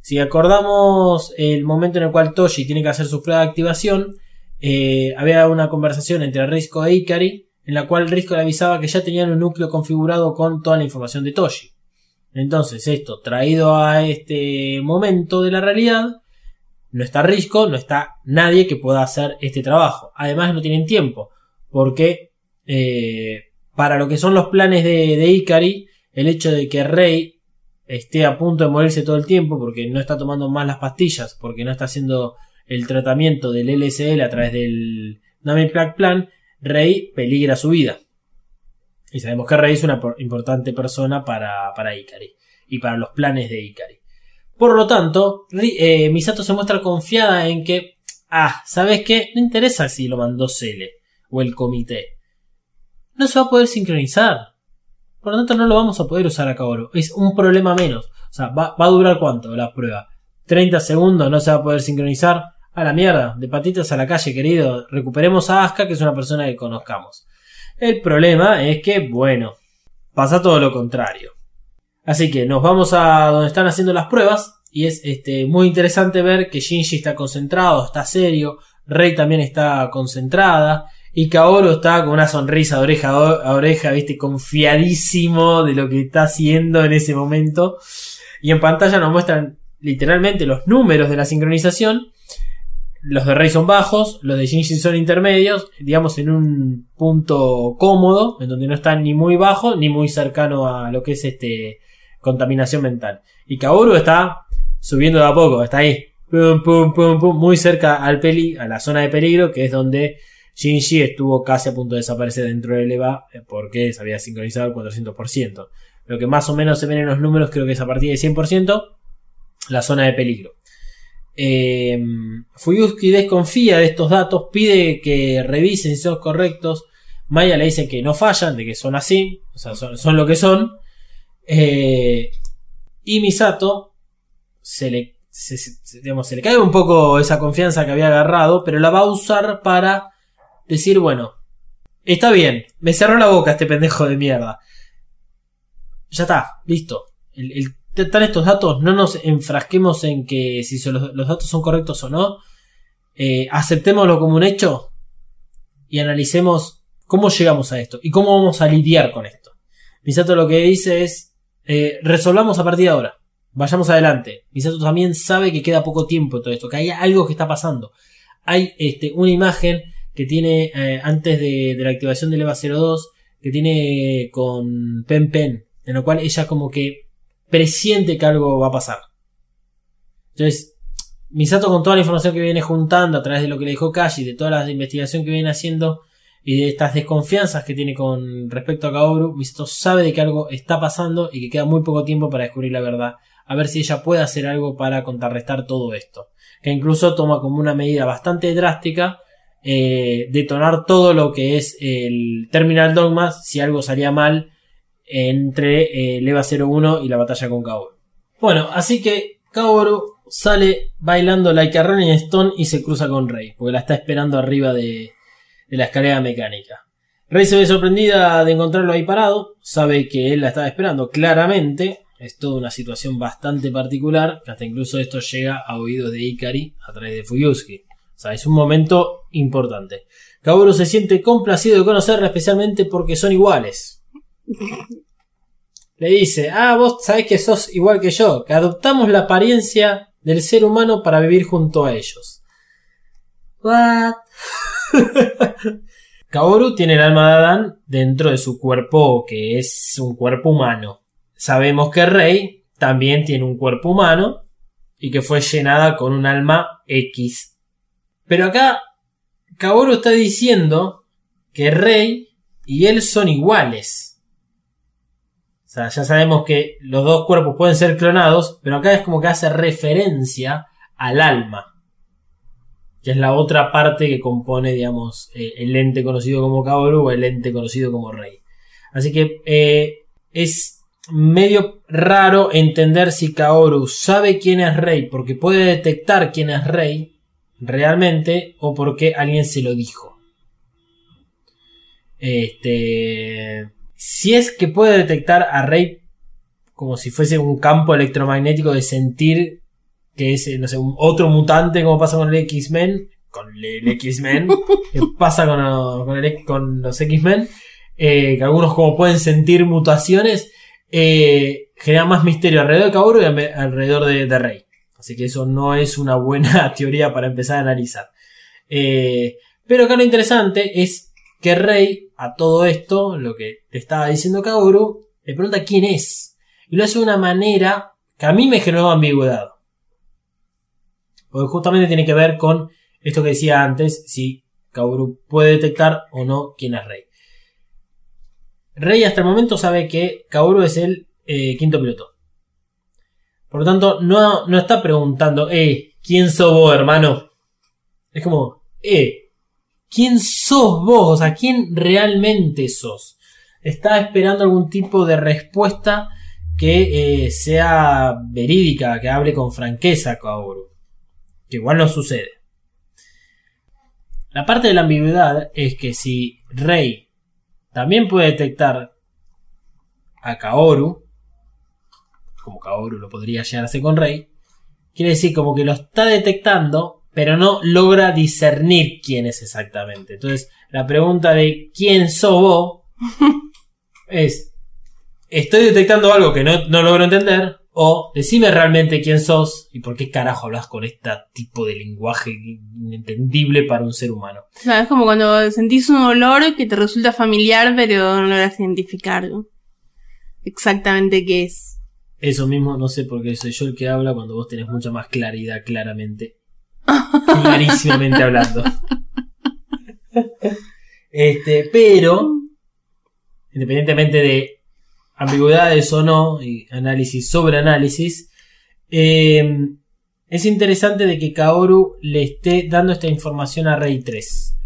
Si acordamos el momento en el cual Toshi tiene que hacer su prueba de activación, eh, había una conversación entre Risco e Ikari, en la cual Risco le avisaba que ya tenían un núcleo configurado con toda la información de Toshi. Entonces, esto traído a este momento de la realidad, no está Risco, no está nadie que pueda hacer este trabajo. Además, no tienen tiempo, porque eh, para lo que son los planes de, de Ikari, el hecho de que Rey esté a punto de morirse todo el tiempo porque no está tomando más las pastillas, porque no está haciendo el tratamiento del LSL a través del Nami Plague Plan, Rey peligra su vida. Y sabemos que Rey es una importante persona para, para Ikari y para los planes de Ikari. Por lo tanto, eh, Misato se muestra confiada en que, ah, ¿sabes qué? No interesa si lo mandó Cele o el comité no se va a poder sincronizar. Por lo tanto, no lo vamos a poder usar a Kaoru. Es un problema menos. O sea, va, a durar cuánto la prueba. 30 segundos, no se va a poder sincronizar. A la mierda, de patitas a la calle, querido. Recuperemos a Asuka, que es una persona que conozcamos. El problema es que, bueno, pasa todo lo contrario. Así que nos vamos a donde están haciendo las pruebas. Y es este, muy interesante ver que Shinji está concentrado, está serio. Rey también está concentrada. Y Kaoru está con una sonrisa de oreja a oreja, viste, confiadísimo de lo que está haciendo en ese momento. Y en pantalla nos muestran literalmente los números de la sincronización. Los de Rey son bajos, los de Shinji son intermedios, digamos en un punto cómodo, en donde no están ni muy bajo ni muy cercano a lo que es este contaminación mental. Y Kaoru está subiendo de a poco, está ahí, pum, pum, pum, pum, muy cerca al peli, a la zona de peligro, que es donde Shinji estuvo casi a punto de desaparecer dentro del EVA eh, porque se había sincronizado el 400%. Lo que más o menos se ven en los números creo que es a partir del 100% la zona de peligro. Eh, Fuyuski desconfía de estos datos, pide que revisen si son correctos. Maya le dice que no fallan, de que son así, o sea, son, lo que son. Eh, y Misato se le, se le cae un poco esa confianza que había agarrado, pero la va a usar para decir, bueno, está bien, me cerró la boca este pendejo de mierda. Ya está, listo. están estos datos, no nos enfrasquemos en que si los, datos son correctos o no. Eh, aceptémoslo como un hecho y analicemos cómo llegamos a esto y cómo vamos a lidiar con esto. Misato lo que dice es, eh, resolvamos a partir de ahora. Vayamos adelante. Misato también sabe que queda poco tiempo en todo esto, que hay algo que está pasando. Hay este, una imagen que tiene eh, antes de, la activación del EVA 02 que tiene con Pen Pen, en lo cual ella como que presiente que algo va a pasar. Entonces, Misato con toda la información que viene juntando a través de lo que le dijo Kashi, de toda la investigación que viene haciendo y de estas desconfianzas que tiene con respecto a Kaoru, Misato sabe de que algo está pasando y que queda muy poco tiempo para descubrir la verdad. A ver si ella puede hacer algo para contrarrestar todo esto. Que incluso toma como una medida bastante drástica eh, detonar todo lo que es el Terminal Dogmas si algo salía mal entre el EVA 01 y la batalla con Kaoru. Bueno, así que Kaoru sale bailando like a Rolling Stone y se cruza con Rey, porque la está esperando arriba de, de la escalera mecánica. Rey se ve sorprendida de encontrarlo ahí parado, sabe que él la estaba esperando claramente, es toda una situación bastante particular, que hasta incluso esto llega a oídos de Ikari a través de Fuyusuki. O sea, es un momento importante. Kaoru se siente complacido de conocerla, especialmente porque son iguales. Le dice, ah, vos sabés que sos igual que yo, que adoptamos la apariencia del ser humano para vivir junto a ellos. What? Kaoru tiene el alma de Adán dentro de su cuerpo, que es un cuerpo humano. Sabemos que Rey también tiene un cuerpo humano y que fue llenada con un alma X. Pero acá Kaoru está diciendo que Rey y él son iguales. O sea, ya sabemos que los dos cuerpos pueden ser clonados, pero acá es como que hace referencia al alma que es la otra parte que compone, digamos, eh, el ente conocido como Kaoru o el ente conocido como Rey. Así que eh, es medio raro entender si Kaoru sabe quién es Rey porque puede detectar quién es Rey realmente o porque alguien se lo dijo. Este, si es que puede detectar a Rey como si fuese un campo electromagnético de sentir que es, no sé, un otro mutante como pasa con el X-Men, con el X-Men, que pasa con, con, el- con los X-Men, eh, que algunos como pueden sentir mutaciones, eh, genera más misterio alrededor de Kaoru y alrededor de, de Rey. Así que eso no es una buena teoría para empezar a analizar. Eh, pero acá lo interesante es que Rey, a todo esto, lo que te estaba diciendo Kaoru, le pregunta quién es. Y lo hace de una manera que a mí me generó ambigüedad. Porque justamente tiene que ver con esto que decía antes, si Kaoru puede detectar o no quién es Rey. Rey hasta el momento sabe que Kaoru es el eh, quinto piloto. Por lo tanto, no, no está preguntando, eh, ¿quién sos vos, hermano? Es como, eh, ¿quién sos vos? O sea, ¿quién realmente sos? Está esperando algún tipo de respuesta que eh, sea verídica, que hable con franqueza Kaoru. Que igual no sucede. La parte de la ambigüedad es que si Rey también puede detectar a Kaoru, como Kaoru lo podría llegar a hacer con Rey, quiere decir como que lo está detectando, pero no logra discernir quién es exactamente. Entonces, la pregunta de quién sos vos es, estoy detectando algo que no, no logro entender, o decime realmente quién sos y por qué carajo hablas con este tipo de lenguaje inentendible para un ser humano. O sea, es como cuando sentís un olor que te resulta familiar, pero no logras identificar exactamente qué es. Eso mismo, no sé por qué soy yo el que habla cuando vos tenés mucha más claridad, claramente. Clarísimamente hablando. Este, pero, independientemente de ambigüedades o no, y análisis sobre análisis, eh, es interesante de que Kaoru le esté dando esta información a Rey 3.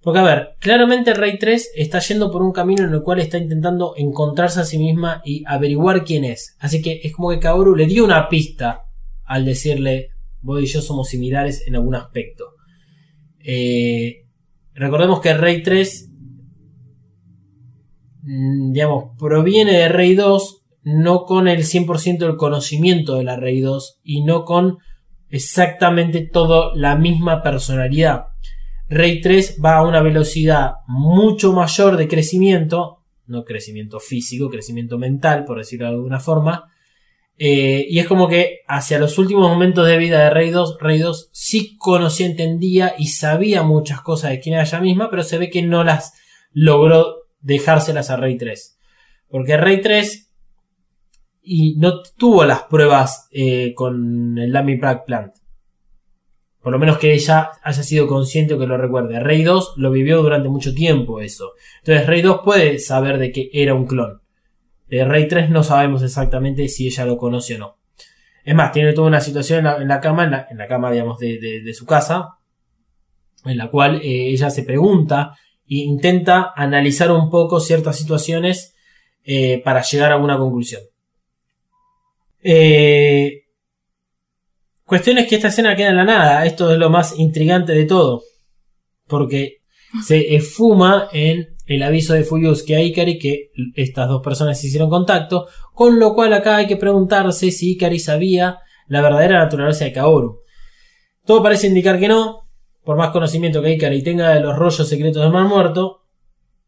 Porque, a ver, claramente Rey 3 está yendo por un camino en el cual está intentando encontrarse a sí misma y averiguar quién es. Así que es como que Kaoru le dio una pista al decirle, vos y yo somos similares en algún aspecto. Eh, recordemos que Rey 3, mm, digamos, proviene de Rey 2, no con el 100% del conocimiento de la Rey 2 y no con exactamente toda la misma personalidad. Rey 3 va a una velocidad mucho mayor de crecimiento no crecimiento físico, crecimiento mental, por decirlo de alguna forma. Eh, y es como que hacia los últimos momentos de vida de Rey 2, Rey 2 sí conocía, entendía y sabía muchas cosas de quién era ella misma, pero se ve que no las logró dejárselas a Rey 3. Porque Rey 3 y no tuvo las pruebas eh, con el Dummy Prague Plant. Por lo menos que ella haya sido consciente o que lo recuerde. Rey 2 lo vivió durante mucho tiempo eso. Entonces Rey 2 puede saber de que era un clon. De Rey 3 no sabemos exactamente si ella lo conoce o no. Es más, tiene toda una situación en la, cama, en la, cama, digamos, de, su casa, en la cual eh, ella se pregunta e intenta analizar un poco ciertas situaciones eh, para llegar a una conclusión. Eh, cuestión es que esta escena queda en la nada. Esto es lo más intrigante de todo. Porque se esfuma en el aviso de Fuyusuke a Ikari que estas dos personas hicieron contacto. Con lo cual acá hay que preguntarse si Ikari sabía la verdadera naturaleza de Kaoru. Todo parece indicar que no. Por más conocimiento que Ikari tenga de los rollos secretos del mal muerto,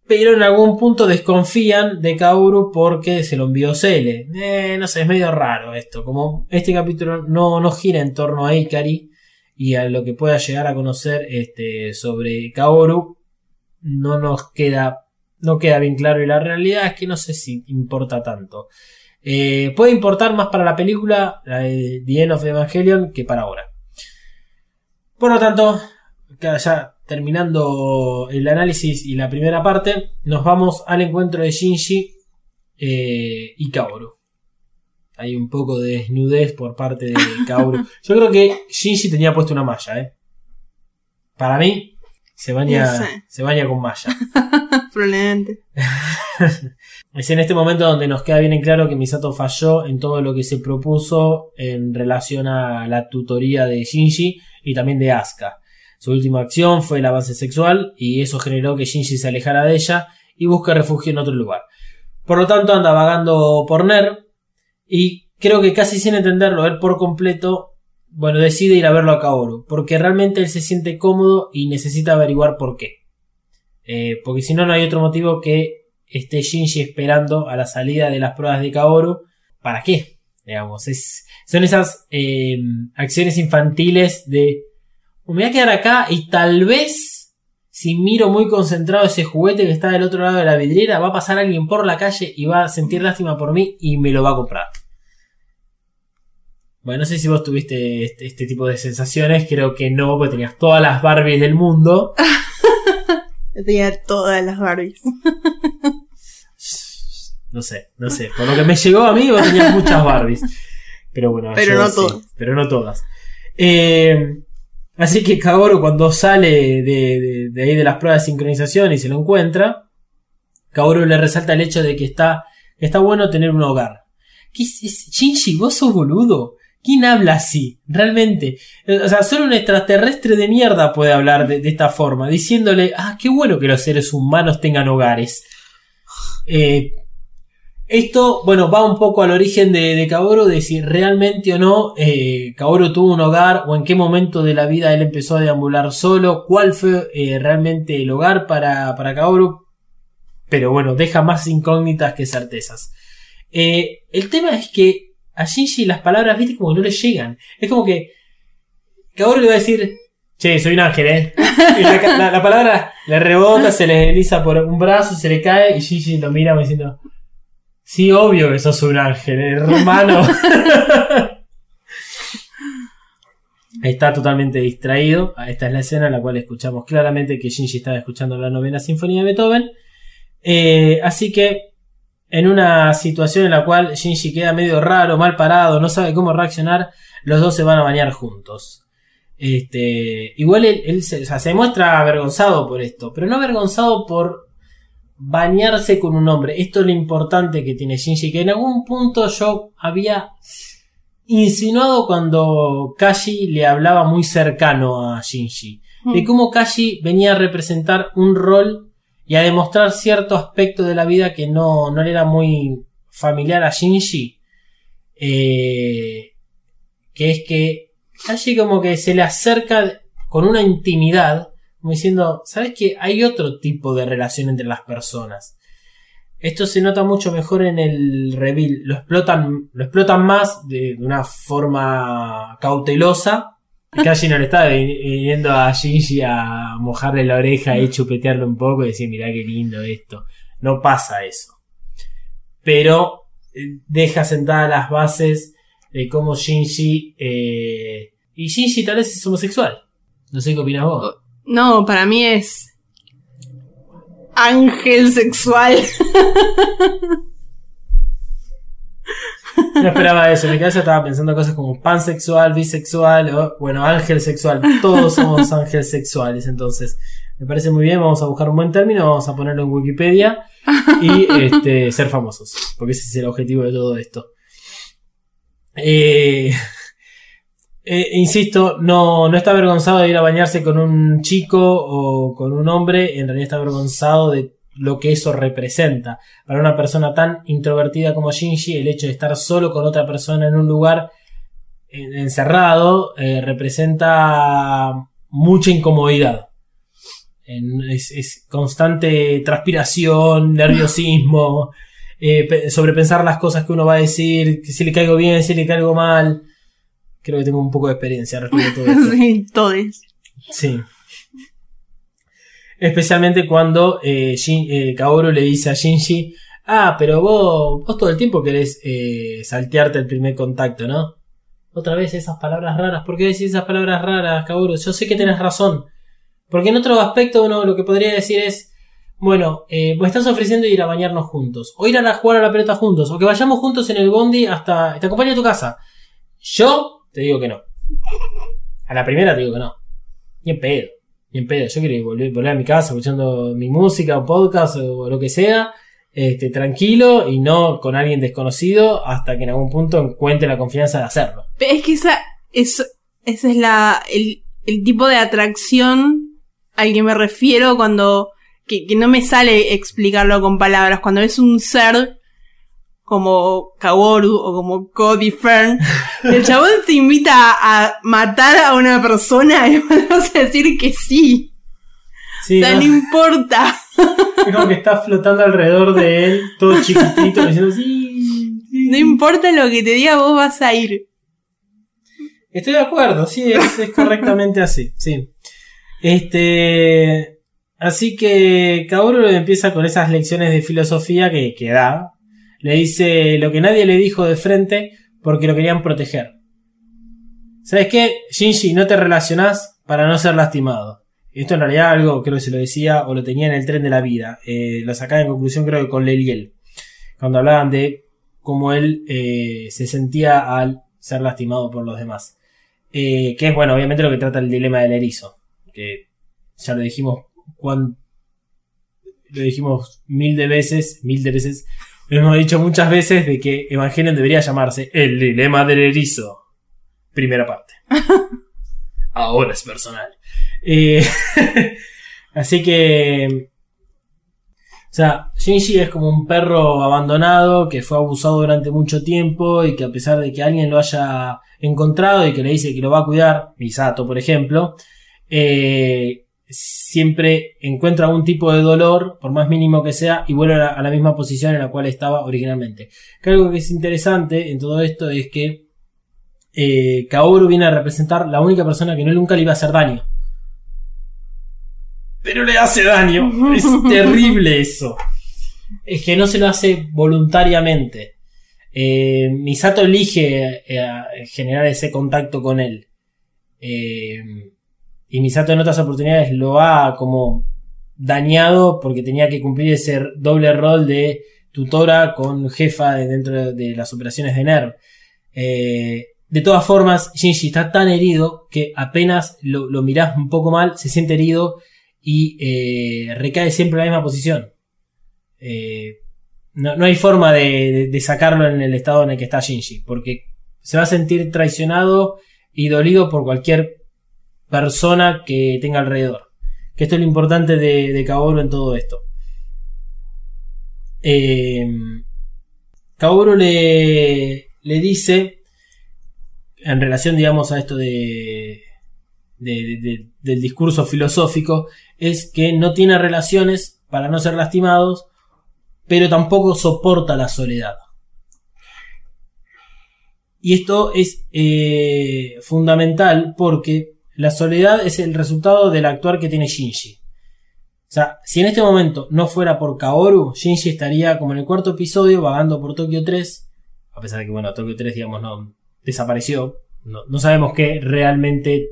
pero en algún punto desconfían de Kaoru porque se lo envió Cele. Eh, no sé, es medio raro esto. Como este capítulo no, no gira en torno a Ikari y a lo que pueda llegar a conocer este, sobre Kaoru, no nos queda, no queda bien claro. Y la realidad es que no sé si importa tanto. Eh, puede importar más para la película, la de The End of Evangelion, que para ahora. Por lo tanto, ya terminando el análisis y la primera parte, nos vamos al encuentro de Shinji eh, y Kaoru. Hay un poco de desnudez por parte de Kaoru. Yo creo que Shinji tenía puesto una malla, ¿eh? Para mí, se baña, se baña con malla. Probablemente. es en este momento donde nos queda bien en claro que Misato falló en todo lo que se propuso en relación a la tutoría de Shinji y también de Asuka. Su última acción fue el avance sexual y eso generó que Shinji se alejara de ella y busque refugio en otro lugar. Por lo tanto anda vagando por Ner y creo que casi sin entenderlo él por completo, bueno, decide ir a verlo a Kaoru, porque realmente él se siente cómodo y necesita averiguar por qué. Eh, porque si no, no hay otro motivo que esté Shinji esperando a la salida de las pruebas de Kaoru. ¿Para qué? Digamos, son esas eh, acciones infantiles de me voy a quedar acá y tal vez, si miro muy concentrado ese juguete que está del otro lado de la vidriera, va a pasar alguien por la calle y va a sentir lástima por mí y me lo va a comprar. Bueno, no sé si vos tuviste este, este tipo de sensaciones, creo que no, porque tenías todas las Barbies del mundo. tenía todas las Barbies. no sé, no sé. Por lo que me llegó a mí, vos tenías muchas Barbies. Pero bueno, pero no todas. Pero no todas. Eh, Así que Kaoru cuando sale de, ahí de las pruebas de sincronización y se lo encuentra, Kaoru le resalta el hecho de que está, está bueno tener un hogar. ¿Qué es, Shinji, vos sos boludo. ¿Quién habla así? Realmente. O sea, solo un extraterrestre de mierda puede hablar de, de esta forma, diciéndole, ah, qué bueno que los seres humanos tengan hogares. Eh, esto, bueno, va un poco al origen de, de Kaoru, de si realmente o no eh, Kaoru tuvo un hogar o en qué momento de la vida él empezó a deambular solo, cuál fue eh, realmente el hogar para, para Kaoru. Pero bueno, deja más incógnitas que certezas. Eh, el tema es que a Shinji las palabras, viste, como que no le llegan. Es como que Kaoru le va a decir, che, soy un ángel, ¿eh? La, la palabra le rebota, se le desliza por un brazo, se le cae y Shinji lo mira diciendo... Sí, obvio que sos un ángel, hermano. está totalmente distraído. Esta es la escena en la cual escuchamos claramente que Shinji estaba escuchando la novena sinfonía de Beethoven. Eh, así que en una situación en la cual Shinji queda medio raro, mal parado, no sabe cómo reaccionar, los dos se van a bañar juntos. Este, igual él, se, se muestra avergonzado por esto, pero no avergonzado por bañarse con un hombre. Esto es lo importante que tiene Shinji, que en algún punto yo había insinuado cuando Kashi le hablaba muy cercano a Shinji. De hmm. cómo Kashi venía a representar un rol y a demostrar cierto aspecto de la vida que no, no le era muy familiar a Shinji. Eh, que es que Kashi como que se le acerca con una intimidad como diciendo, ¿sabes que hay otro tipo de relación entre las personas? Esto se nota mucho mejor en el reveal. Lo explotan, lo explotan más de, una forma cautelosa. Casi no le está vi- viniendo a Shinji a mojarle la oreja y chupetearle un poco y decir, mirá qué lindo esto. No pasa eso. Pero eh, deja sentadas las bases de cómo Shinji... eh, y Shinji tal vez es homosexual. No sé qué opinas vos. No, para mí es. Ángel sexual. No esperaba eso, en mi cabeza estaba pensando cosas como pansexual, bisexual, o, bueno, ángel sexual. Todos somos ángeles sexuales, entonces me parece muy bien. Vamos a buscar un buen término, vamos a ponerlo en Wikipedia y este, ser famosos, porque ese es el objetivo de todo esto. Eh, eh, insisto, no, no está avergonzado de ir a bañarse con un chico o con un hombre, en realidad está avergonzado de lo que eso representa. Para una persona tan introvertida como Shinji, el hecho de estar solo con otra persona en un lugar en- encerrado eh, representa mucha incomodidad. Es, constante transpiración, nerviosismo, eh, pe- sobrepensar las cosas que uno va a decir, si le caigo bien, si le caigo mal. Creo que tengo un poco de experiencia respecto a todo esto. sí, todes. Sí. Especialmente cuando eh, Shin- eh, Kaoru le dice a Shinji, ah, pero vos, vos todo el tiempo querés eh, saltearte el primer contacto, ¿no? Otra vez esas palabras raras. ¿Por qué decís esas palabras raras, Kaoru? Yo sé que tenés razón. Porque en otro aspecto uno lo que podría decir es, bueno, eh, me estás ofreciendo ir a bañarnos juntos, o ir a jugar a la pelota juntos, o que vayamos juntos en el bondi hasta... Te acompaño a tu casa. Yo te digo que no. A la primera te digo que no. Ni en pedo. Ni en pedo. Yo quiero volver, volver a mi casa escuchando mi música o podcast o lo que sea. Este, tranquilo y no con alguien desconocido hasta que en algún punto encuentre la confianza de hacerlo. Es que esa es, ese es la, el, el tipo de atracción al que me refiero cuando, que, que no me sale explicarlo con palabras. Cuando es un ser como Kaworu o como Cody Fern, el chabón te invita a, matar a una persona y vas a decir que sí. Sí, o sea, ¿no? importa. Es como que está flotando alrededor de él, todo chiquitito, diciendo sí, sí. No importa lo que te diga, vos vas a ir. Estoy de acuerdo, sí, es, es correctamente así, sí. Este. Así que Kaoru empieza con esas lecciones de filosofía que, que da. Le dice lo que nadie le dijo de frente porque lo querían proteger. ¿Sabes qué? Shinji, no te relacionás para no ser lastimado. Esto en realidad algo creo que se lo decía o lo tenía en el tren de la vida. Eh, lo sacaba en conclusión creo que con Leliel. Cuando hablaban de cómo él eh, se sentía al ser lastimado por los demás. Eh, que es bueno, obviamente lo que trata el dilema del erizo. Que ya lo dijimos cuan- lo dijimos mil de veces, mil de veces. Hemos dicho muchas veces de que Evangelion debería llamarse El dilema del erizo. Primera parte. Ahora es personal. Eh, así que. O sea, Shinji es como un perro abandonado que fue abusado durante mucho tiempo y que a pesar de que alguien lo haya encontrado y que le dice que lo va a cuidar, Misato por ejemplo, eh, siempre encuentra algún tipo de dolor, por más mínimo que sea, y vuelve a la, a la misma posición en la cual estaba originalmente. Que algo que es interesante en todo esto es que eh, Kaoru viene a representar la única persona que no nunca le iba a hacer daño. Pero le hace daño. Es terrible eso. Es que no se lo hace voluntariamente. Eh, Misato elige eh, generar ese contacto con él. Eh, y Misato en otras oportunidades lo ha como dañado porque tenía que cumplir ese doble rol de tutora con jefa de- dentro de las operaciones de NERV. Eh, de todas formas, Shinji está tan herido que apenas lo, lo mirás un poco mal, se siente herido y eh, recae siempre en la misma posición. Eh, no, no hay forma de, de- de sacarlo en el estado en el que está Shinji, porque se va a sentir traicionado y dolido por cualquier persona que tenga alrededor. Que esto es lo importante de, de en todo esto. Eh, Kaoru le, le dice, en relación, digamos, a esto de- del discurso filosófico, es que no tiene relaciones para no ser lastimados pero tampoco soporta la soledad. Y esto es eh, fundamental porque la soledad es el resultado del actuar que tiene Shinji. O sea, si en este momento no fuera por Kaoru, Shinji estaría como en el cuarto episodio vagando por Tokio 3. A pesar de que, bueno, Tokio 3, digamos, no desapareció. No, sabemos que realmente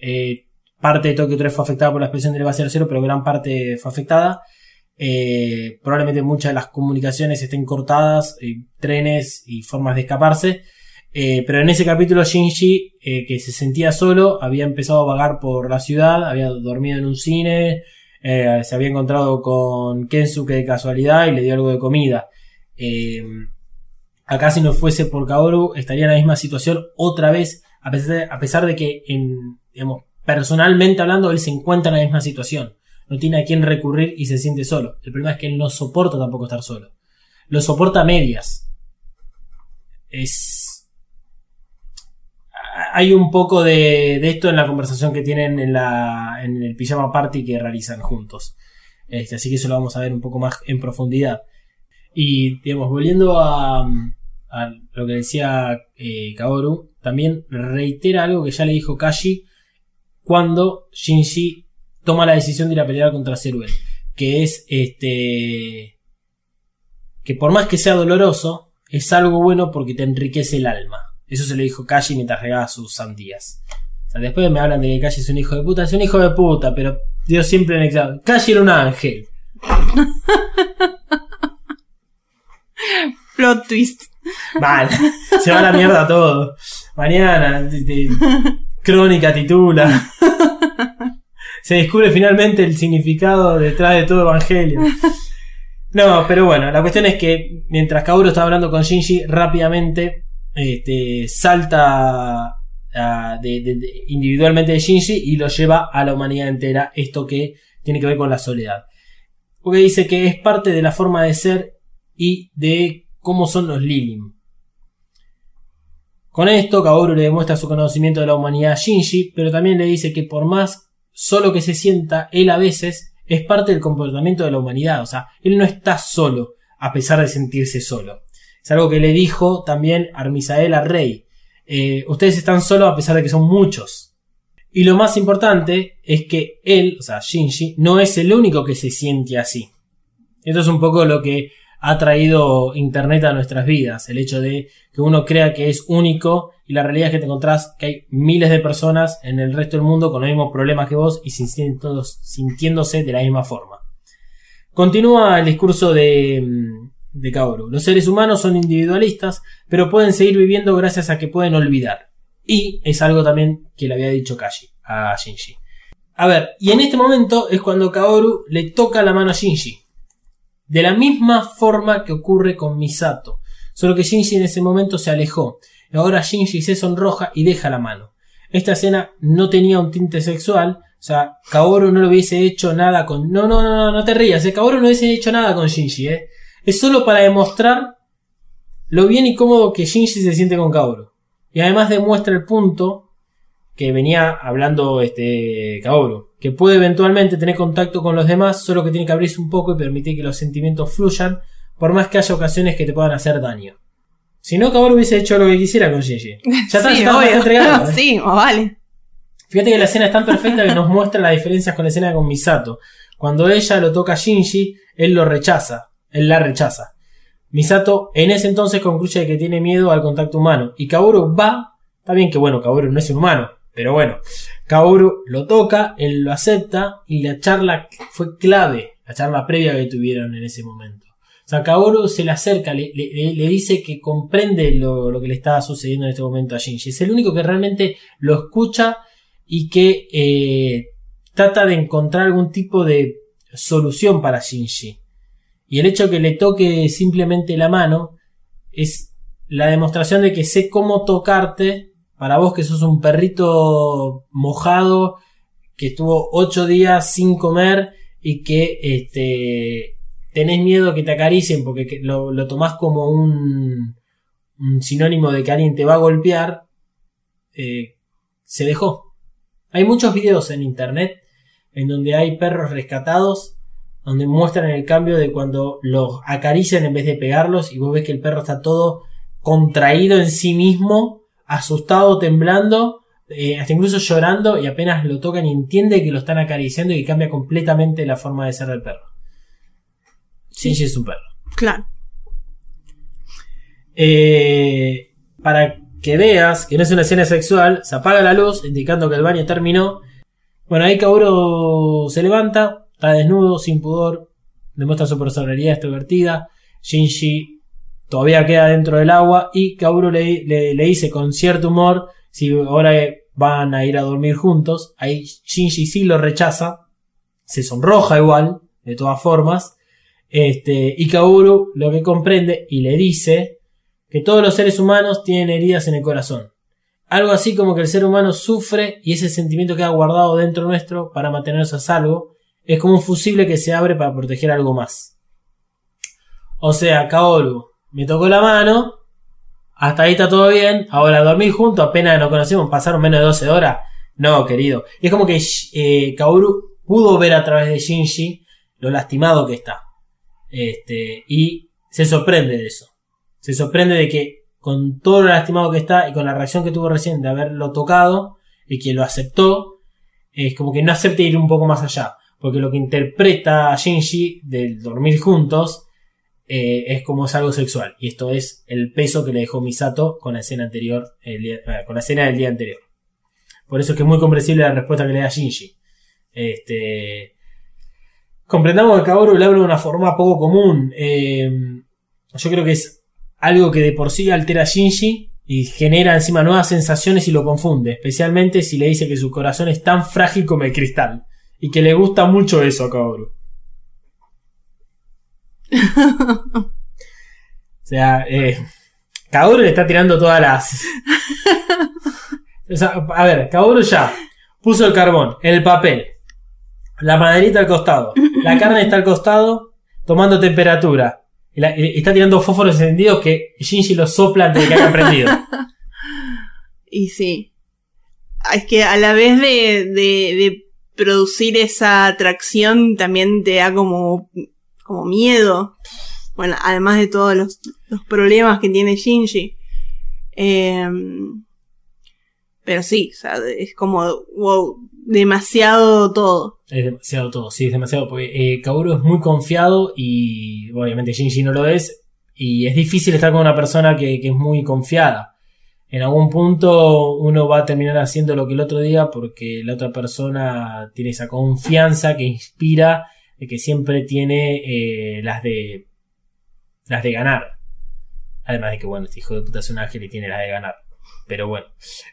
eh, parte de Tokio 3 fue afectada por la explosión del base cero, pero gran parte fue afectada. Eh, probablemente muchas de las comunicaciones estén cortadas, trenes y formas de escaparse. Eh, pero en ese capítulo Shinji, que se sentía solo, había empezado a vagar por la ciudad, había dormido en un cine, se había encontrado con Kensuke de casualidad y le dio algo de comida. Acá si no fuese por Kaoru estaría en la misma situación otra vez, a pesar de, que en, personalmente hablando él se encuentra en la misma situación. No tiene a quién recurrir y se siente solo. El problema es que él no soporta tampoco estar solo. Lo soporta a medias. Es... Hay un poco de, esto en la conversación que tienen en, el pijama party que realizan juntos. Este, así que eso lo vamos a ver un poco más en profundidad. Y, digamos, volviendo a, lo que decía eh, Kaoru, también reitera algo que ya le dijo Kashi cuando Shinji toma la decisión de ir a pelear contra Zeruel. Que es este. Que por más que sea doloroso, es algo bueno porque te enriquece el alma. Eso se lo dijo Kashi mientras regaba sus sandías. O sea, después me hablan de que Kashi es un hijo de puta. Es un hijo de puta, pero Dios siempre en el Kashi era un ángel. Plot twist. Vale, se va a la mierda todo. Mañana, crónica titula. Se descubre finalmente el significado detrás de todo Evangelio. No, pero bueno, la cuestión es que mientras Kaoru está hablando con Shinji, rápidamente este, salta individualmente de Shinji y lo lleva a la humanidad entera. Esto que tiene que ver con la soledad. Porque dice que es parte de la forma de ser y de cómo son los Lilim. Con esto, Kaoru le demuestra su conocimiento de la humanidad a Shinji, pero también le dice que por más solo que se sienta, él a veces es parte del comportamiento de la humanidad. O sea, él no está solo, a pesar de sentirse solo. Es algo que le dijo también Armisael a Rey. Eh, ustedes están solos a pesar de que son muchos. Y lo más importante es que él, o sea, Shinji, no es el único que se siente así. Esto es un poco lo que ha traído Internet a nuestras vidas. El hecho de que uno crea que es único y la realidad es que te encontrás que hay miles de personas en el resto del mundo con los mismos problemas que vos y sintiéndose de la misma forma. Continúa el discurso de, mm, de Kaoru. Los seres humanos son individualistas, pero pueden seguir viviendo gracias a que pueden olvidar. Y es algo también que le había dicho Kashi a Shinji. A ver, y en este momento es cuando Kaoru le toca la mano a Shinji. De la misma forma que ocurre con Misato. Solo que Shinji en ese momento se alejó. Ahora Shinji se sonroja y deja la mano. Esta escena no tenía un tinte sexual. O sea, Kaoru no le hubiese hecho nada con. No, no, no, no, no te rías. Eh. Kaoru no hubiese hecho nada con Shinji, eh. Es solo para demostrar lo bien y cómodo que Shinji se siente con Kaoru. Y además demuestra el punto que venía hablando este Kaoru que puede eventualmente tener contacto con los demás, solo que tiene que abrirse un poco y permitir que los sentimientos fluyan, por más que haya ocasiones que te puedan hacer daño. Si no, Kaoru hubiese hecho lo que quisiera con Shinji. Ya está, sí, entregado. ¿eh? Sí, vale. Fíjate que la escena es tan perfecta que nos muestra las diferencias con la escena con Misato. Cuando ella lo toca a Shinji, él lo rechaza. Él la rechaza. Misato en ese entonces concluye que tiene miedo al contacto humano. Y Kaoru va. Está bien que bueno, Kaoru no es un humano. Pero bueno, Kaoru lo toca, él lo acepta y la charla fue clave, la charla previa que tuvieron en ese momento. O sea, Kaoru se le acerca, le, dice que comprende lo, que le estaba sucediendo en este momento a Shinji. Es el único que realmente lo escucha y que eh, trata de encontrar algún tipo de solución para Shinji. Y el hecho que le toque simplemente la mano es la demostración de que sé cómo tocarte para vos que sos un perrito mojado, que estuvo ocho días sin comer y que este, tenés miedo que te acaricien porque lo, lo tomás como un, sinónimo de que alguien te va a golpear, eh, se dejó. Hay muchos videos en internet en donde hay perros rescatados donde muestran el cambio de cuando los acarician en vez de pegarlos y vos ves que el perro está todo contraído en sí mismo, asustado, temblando, eh, hasta incluso llorando y apenas lo tocan y entiende que lo están acariciando y cambia completamente la forma de ser del perro. Shinji es un perro. Claro. Eh, para que veas que no es una escena sexual, se apaga la luz, indicando que el baño terminó. Bueno, ahí Kaoru se levanta, está desnudo, sin pudor, demuestra su personalidad extrovertida. Shinji todavía queda dentro del agua y Kaoru le, le- dice con cierto humor si ahora van a ir a dormir juntos. Ahí Shinji sí lo rechaza, se sonroja igual, de todas formas. Este, y Kaoru lo que comprende y le dice que todos los seres humanos tienen heridas en el corazón. Algo así como que el ser humano sufre y ese sentimiento queda guardado dentro nuestro para mantenernos a salvo. Es como un fusible que se abre para proteger algo más. O sea, Kaoru me tocó la mano, hasta ahí está todo bien, ahora dormir juntos, apenas nos conocemos, pasaron menos de 12 horas. No, querido. Y es como que eh, Kaoru pudo ver a través de Shinji lo lastimado que está. Este, y se sorprende de eso. Se sorprende de que con todo lo lastimado que está y con la reacción que tuvo recién de haberlo tocado y que lo aceptó, es como que no acepte ir un poco más allá. Porque lo que interpreta Shinji del dormir juntos eh, es como es algo sexual. Y esto es el peso que le dejó Misato con la escena anterior, eh, con la escena del día anterior. Por eso es que es muy comprensible la respuesta que le da Shinji. Este, comprendamos que Kaoru le habla de una forma poco común. Eh, yo creo que es algo que de por sí altera a Shinji y genera encima nuevas sensaciones y lo confunde. Especialmente si le dice que su corazón es tan frágil como el cristal. Y que le gusta mucho eso a Kaoru. o sea, eh, Kaoru le está tirando todas las... O sea, a ver, Kaoru ya puso el carbón, el papel, la maderita al costado, la carne está al costado, tomando temperatura. Y, la- y está tirando fósforos encendidos que Shinji los sopla antes de que haya prendido. Y sí. Es que a la vez de, de, de producir esa atracción también te da como, como miedo. Bueno, además de todos los, problemas que tiene Shinji. Em, pero sí, es como, wow, demasiado todo. Es demasiado todo, sí, es demasiado. Porque eh, Kaoru es muy confiado y obviamente Shinji no lo es. Y es difícil estar con una persona que, que es muy confiada. En algún punto uno va a terminar haciendo lo que el otro diga porque la otra persona tiene esa confianza que inspira, de que siempre tiene eh, las de las de ganar. Además de que bueno, este hijo de puta es un ángel y tiene las de ganar. Pero bueno.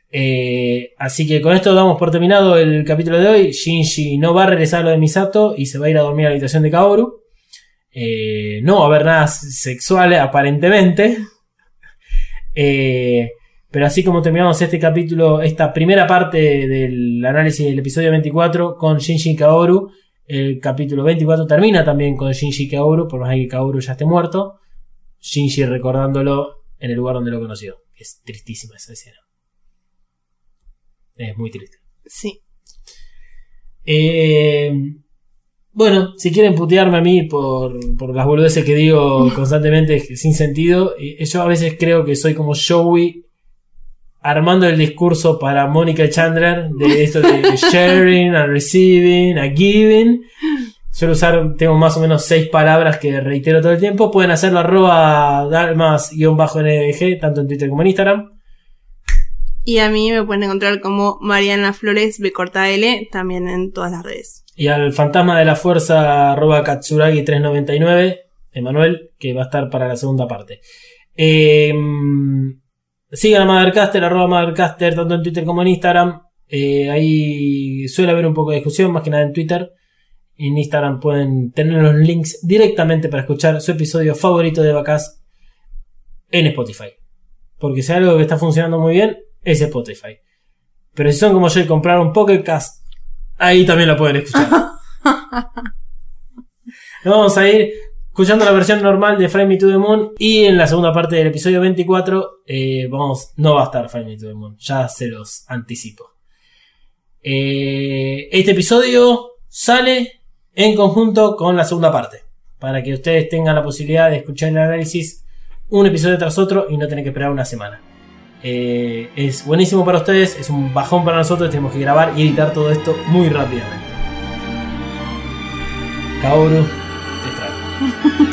Eh, así que con esto damos por terminado el capítulo de hoy. Shinji no va a regresar a lo de Misato y se va a ir a dormir a la habitación de Kaoru. Eh, no va a haber nada sexual aparentemente. Eh, pero así como terminamos este capítulo, esta primera parte del análisis del episodio 24 con Shinji Kaoru, el capítulo 24 termina también con Shinji Kaoru, por más que Kaoru ya esté muerto. Shinji recordándolo en el lugar donde lo conoció. Es tristísima esa escena. Es muy triste. Sí. Eh, bueno, si quieren putearme a mí por, por las boludeces que digo constantemente sin sentido, yo a veces creo que soy como Joey armando el discurso para Mónica Chandler de esto de sharing, a receiving, a giving. Suelo usar, tengo más o menos seis palabras que reitero todo el tiempo. Pueden hacerlo arroba dalmas-ndg, tanto en Twitter como en Instagram. Y a mí me pueden encontrar como Mariana Flores B corta L, también en todas las redes. Y al fantasma de la fuerza arroba katsuragi399, Emanuel, que va a estar para la segunda parte. Eh, sigan a Mothercaster, arroba Mothercaster, tanto en Twitter como en Instagram. Eh, ahí suele haber un poco de discusión, más que nada en Twitter. En Instagram pueden tener los links directamente para escuchar su episodio favorito de Vacas en Spotify. Porque si hay algo que está funcionando muy bien, es Spotify. Pero si son como yo y compraron Pocket Cast, ahí también lo pueden escuchar. Nos vamos a ir escuchando la versión normal de Fly Me to the Moon. Y en la segunda parte del episodio 24, eh, vamos, no va a estar Fly Me to the Moon. Ya se los anticipo. Eh, este episodio sale en conjunto con la segunda parte, para que ustedes tengan la posibilidad de escuchar el análisis un episodio tras otro y no tener que esperar una semana. Eh, es buenísimo para ustedes, es un bajón para nosotros, tenemos que grabar y editar todo esto muy rápidamente. Kaoru, 呵呵呵。